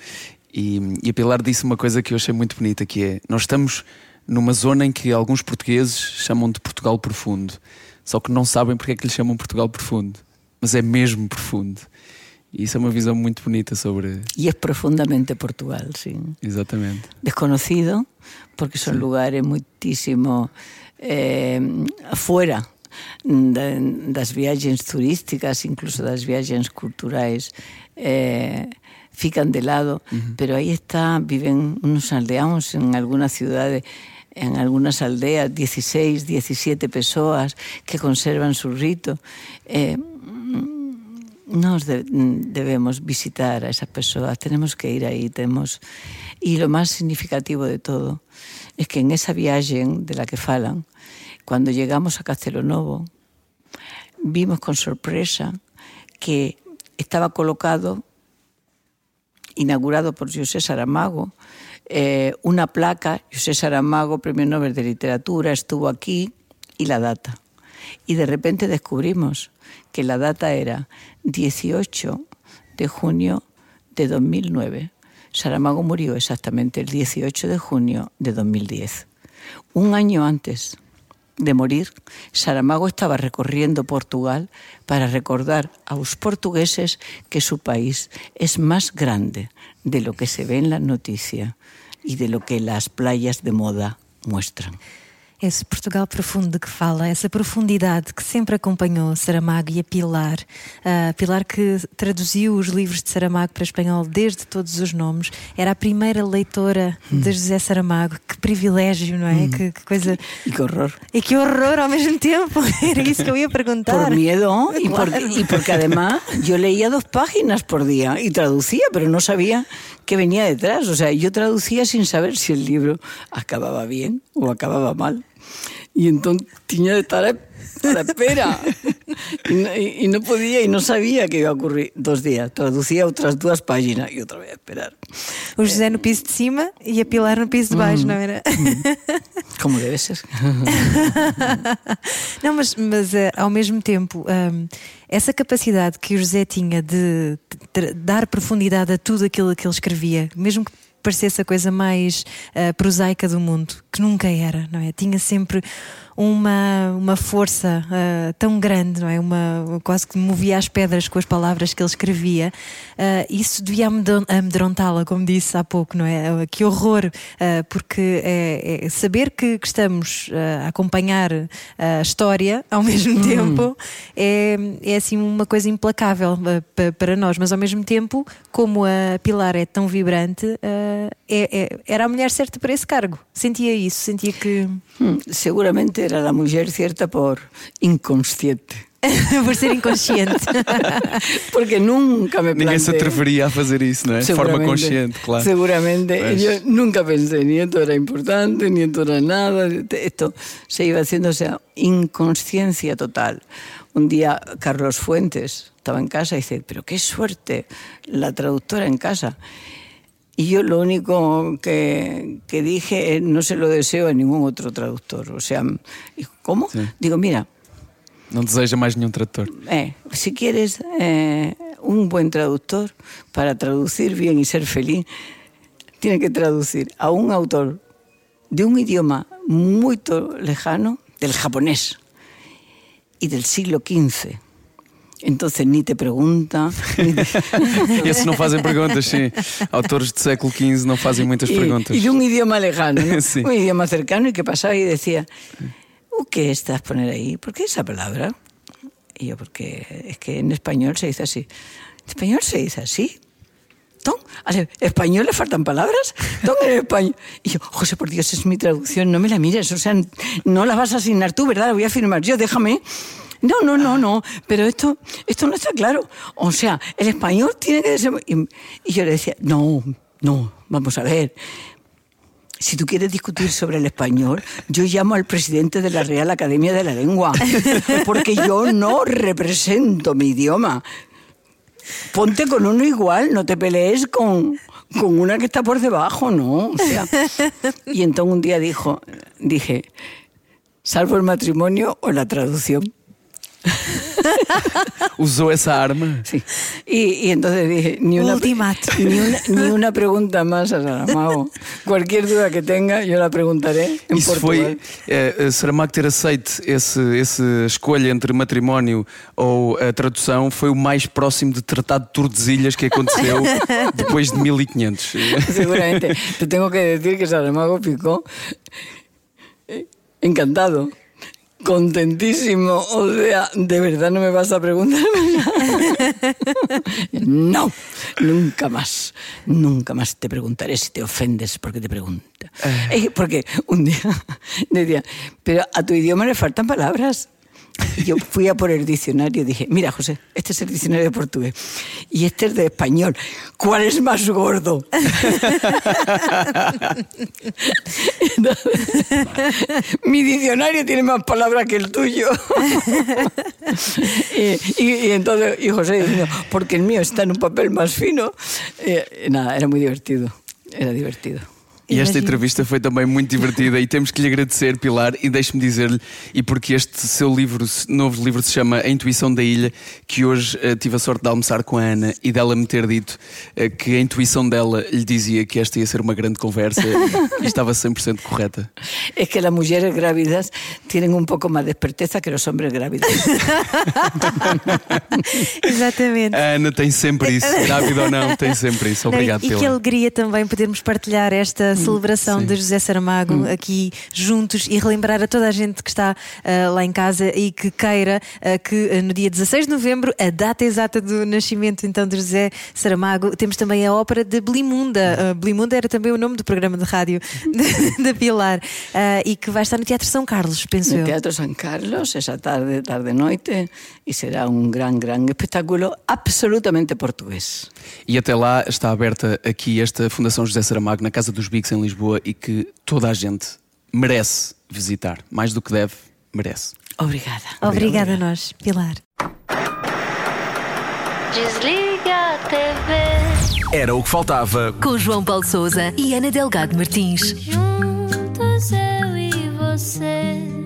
e, e a Pilar disse uma coisa que eu achei muito bonita que é, nós estamos numa zona em que alguns portugueses chamam de Portugal profundo, só que não sabem porque é que lhe chamam Portugal profundo, mas é mesmo profundo. Isso é uma visão muito bonita sobre. E é profundamente Portugal, sim. Exatamente. Desconocido, porque são sim. lugares muitíssimo eh, afuera das viagens turísticas, incluso das viagens culturais. Eh, fican de lado, uh -huh. pero ahí está, viven unos aldeanos en algunas ciudades en algunas aldeas 16, 17 persoas que conservan su rito. Eh, nos de, debemos visitar a esas persoas, tenemos que ir aí, temos... E lo máis significativo de todo es que en esa viaje de la que falan, cuando llegamos a Castelo Novo, vimos con sorpresa que estaba colocado, inaugurado por José Saramago, eh, una placa, José Saramago, Premio Nobel de Literatura, estuvo aquí y la data. y de repente descubrimos que la data era 18 de junio de 2009. Saramago murió exactamente el 18 de junio de 2010. Un año antes de morir, Saramago estaba recorriendo Portugal para recordar a los portugueses que su país es más grande de lo que se ve en la noticia y de lo que las playas de moda muestran. Esse Portugal profundo de que fala, essa profundidade que sempre acompanhou Saramago e a Pilar. A Pilar que traduziu os livros de Saramago para espanhol desde todos os nomes. Era a primeira leitora de José Saramago. Que privilégio, não é? Que, que coisa. Y qué horror. E que horror ao mesmo tempo. Era isso que eu ia perguntar. Por miedo y, Claro. porque, y porque además yo leía dos páginas por día y traducía, pero no sabía qué venía detrás. O sea, yo traducía sin saber si el libro acababa bien o acababa mal. Y entonces tenía de estar a a espera. Y no, y- y no podía y no sabía que iba a ocurrir dos días. Traducía otras dos páginas y otra vez a esperar. O José no piso de cima e a Pilar no piso de baixo, não era? Como debe ser. Não, mas, mas eh, ao mesmo tempo, hum, essa capacidade que o José tinha de, de dar profundidade a tudo aquilo que ele escrevia, mesmo que parecesse a coisa mais eh, prosaica do mundo, que nunca era, não é? Tinha sempre uma, uma força eh, tão grande, não é? Uma, quase que movia as pedras com as palavras que ele escrevia. Eh, isso devia amedron- amedrontá-la, como disse há pouco, não é? Que horror, eh, porque é, é saber que, que estamos a acompanhar a história ao mesmo tempo é, é assim uma coisa implacável pa- para nós, mas ao mesmo tempo, como a Pilar é tão vibrante, é- é- era a mulher certa para esse cargo. Sentia isso, sentia que. Mm, Seguramente era la mujer cierta por inconsciente. por ser inconsciente. Porque nunca me Ninguém se atreveria a fazer isso, não é? De forma consciente, claro. Seguramente. Pues- Yo nunca pensé, ni esto era importante, ni esto era nada. Esto se iba haciendo, o sea, inconsciencia total. Un día Carlos Fuentes estaba en casa y dice, pero qué suerte, la traductora en casa. Y yo lo único que, que dije es, no se lo deseo a ningún otro traductor. O sea, ¿cómo? Sí. Digo, mira, Não deseja mais nenhum tradutor. eh, si quieres eh, un buen traductor para traducir bien y ser feliz, tiene que traducir a un autor de un idioma muy lejano, del japonés y del siglo XV. Entonces ni te pregunta, ni te- Esses não fazem perguntas, sim. Autores do século XV não fazem muitas y, perguntas. y de un idioma lejano, ¿no? Sí. un idioma cercano y que pasaba y decía, "Uh, ¿qué estás poner ahí? ¿Por qué esa palabra? Y yo, porque es que en español se dice así. ¿En español se dice así? ¿Ton? ¿En español le faltan palabras? ¿Ton en español? Y yo, José, por Dios, es mi traducción, no me la mires, o sea, no la vas a asignar tú, ¿verdad? La voy a firmar yo, déjame. No, no, no, no, pero esto, esto no está claro. O sea, el español tiene que ser... Y, yo le decía, no, no, vamos a ver. Si tú quieres discutir sobre el español, yo llamo al presidente de la Real Academia de la Lengua, porque yo no represento mi idioma. Ponte con uno igual, no te pelees con, con una que está por debajo, ¿no? O sea, y entonces un día dijo, dije, salvo el matrimonio o la traducción. Usou essa arma. Sí. Y, y entonces dije, ni una, Ultimato. ni, una, ni una pregunta más a Saramago. Cualquier duda que tenga, yo la preguntaré en Isso Portugal. foi eh, Saramago ter aceito esse, essa escolha entre matrimónio ou a tradução foi o mais próximo de Tratado de Tordesilhas que aconteceu depois de 1500. Seguramente. Te tengo que decir que Saramago eh, encantado. Contentísimo, o sea, ¿de verdad no me vas a preguntar? no, nunca más, nunca más te preguntaré si te ofendes porque te pregunto. Eh, porque un día decía, pero a tu idioma le faltan palabras. Yo fui a por el diccionario y dije, mira José, este es el diccionario de portugués y este es de español. ¿Cuál es más gordo? Mi diccionario tiene más palabras que el tuyo. y entonces, y José diciendo, porque el mío está en un papel más fino. Eh, nada, era muy divertido. Era divertido. E esta entrevista foi também muito divertida e temos que lhe agradecer, Pilar, e deixe-me dizer-lhe, e porque este seu livro, novo livro se chama A Intuição da Ilha, que hoje eh, tive a sorte de almoçar com a Ana e dela me ter dito eh, que a intuição dela lhe dizia que esta ia ser uma grande conversa e estava 100% correta. Es que las mujeres grávidas tienen un poco más de esperteza que los hombres grávidos. Exatamente. A Ana tem sempre isso, grávida ou não, tem sempre isso. Não, e- Obrigado, e que Pilar. alegria também podermos partilhar esta celebração sim. de José Saramago aqui juntos e relembrar a toda a gente que está ah, lá em casa e que queira ah, que ah, no dia 16 de novembro, a data exata do nascimento então de José Saramago, temos também a ópera de Blimunda. Blimunda era também o nome do programa de rádio da Pilar e que vai estar no Teatro São Carlos, penso En eu. Teatro San Carlos, esa tarde, tarde-noite, y será un gran, gran espectáculo absolutamente portugués. E até lá está aberta aqui esta Fundação José Saramago na Casa dos Bics em Lisboa e que toda a gente merece visitar. Mais do que deve, merece. Obrigada. Obrigada a nós, Pilar. Desliga a TV. Era o que faltava. Com João Paulo Souza e Ana Delgado Martins. Juntos eu e você.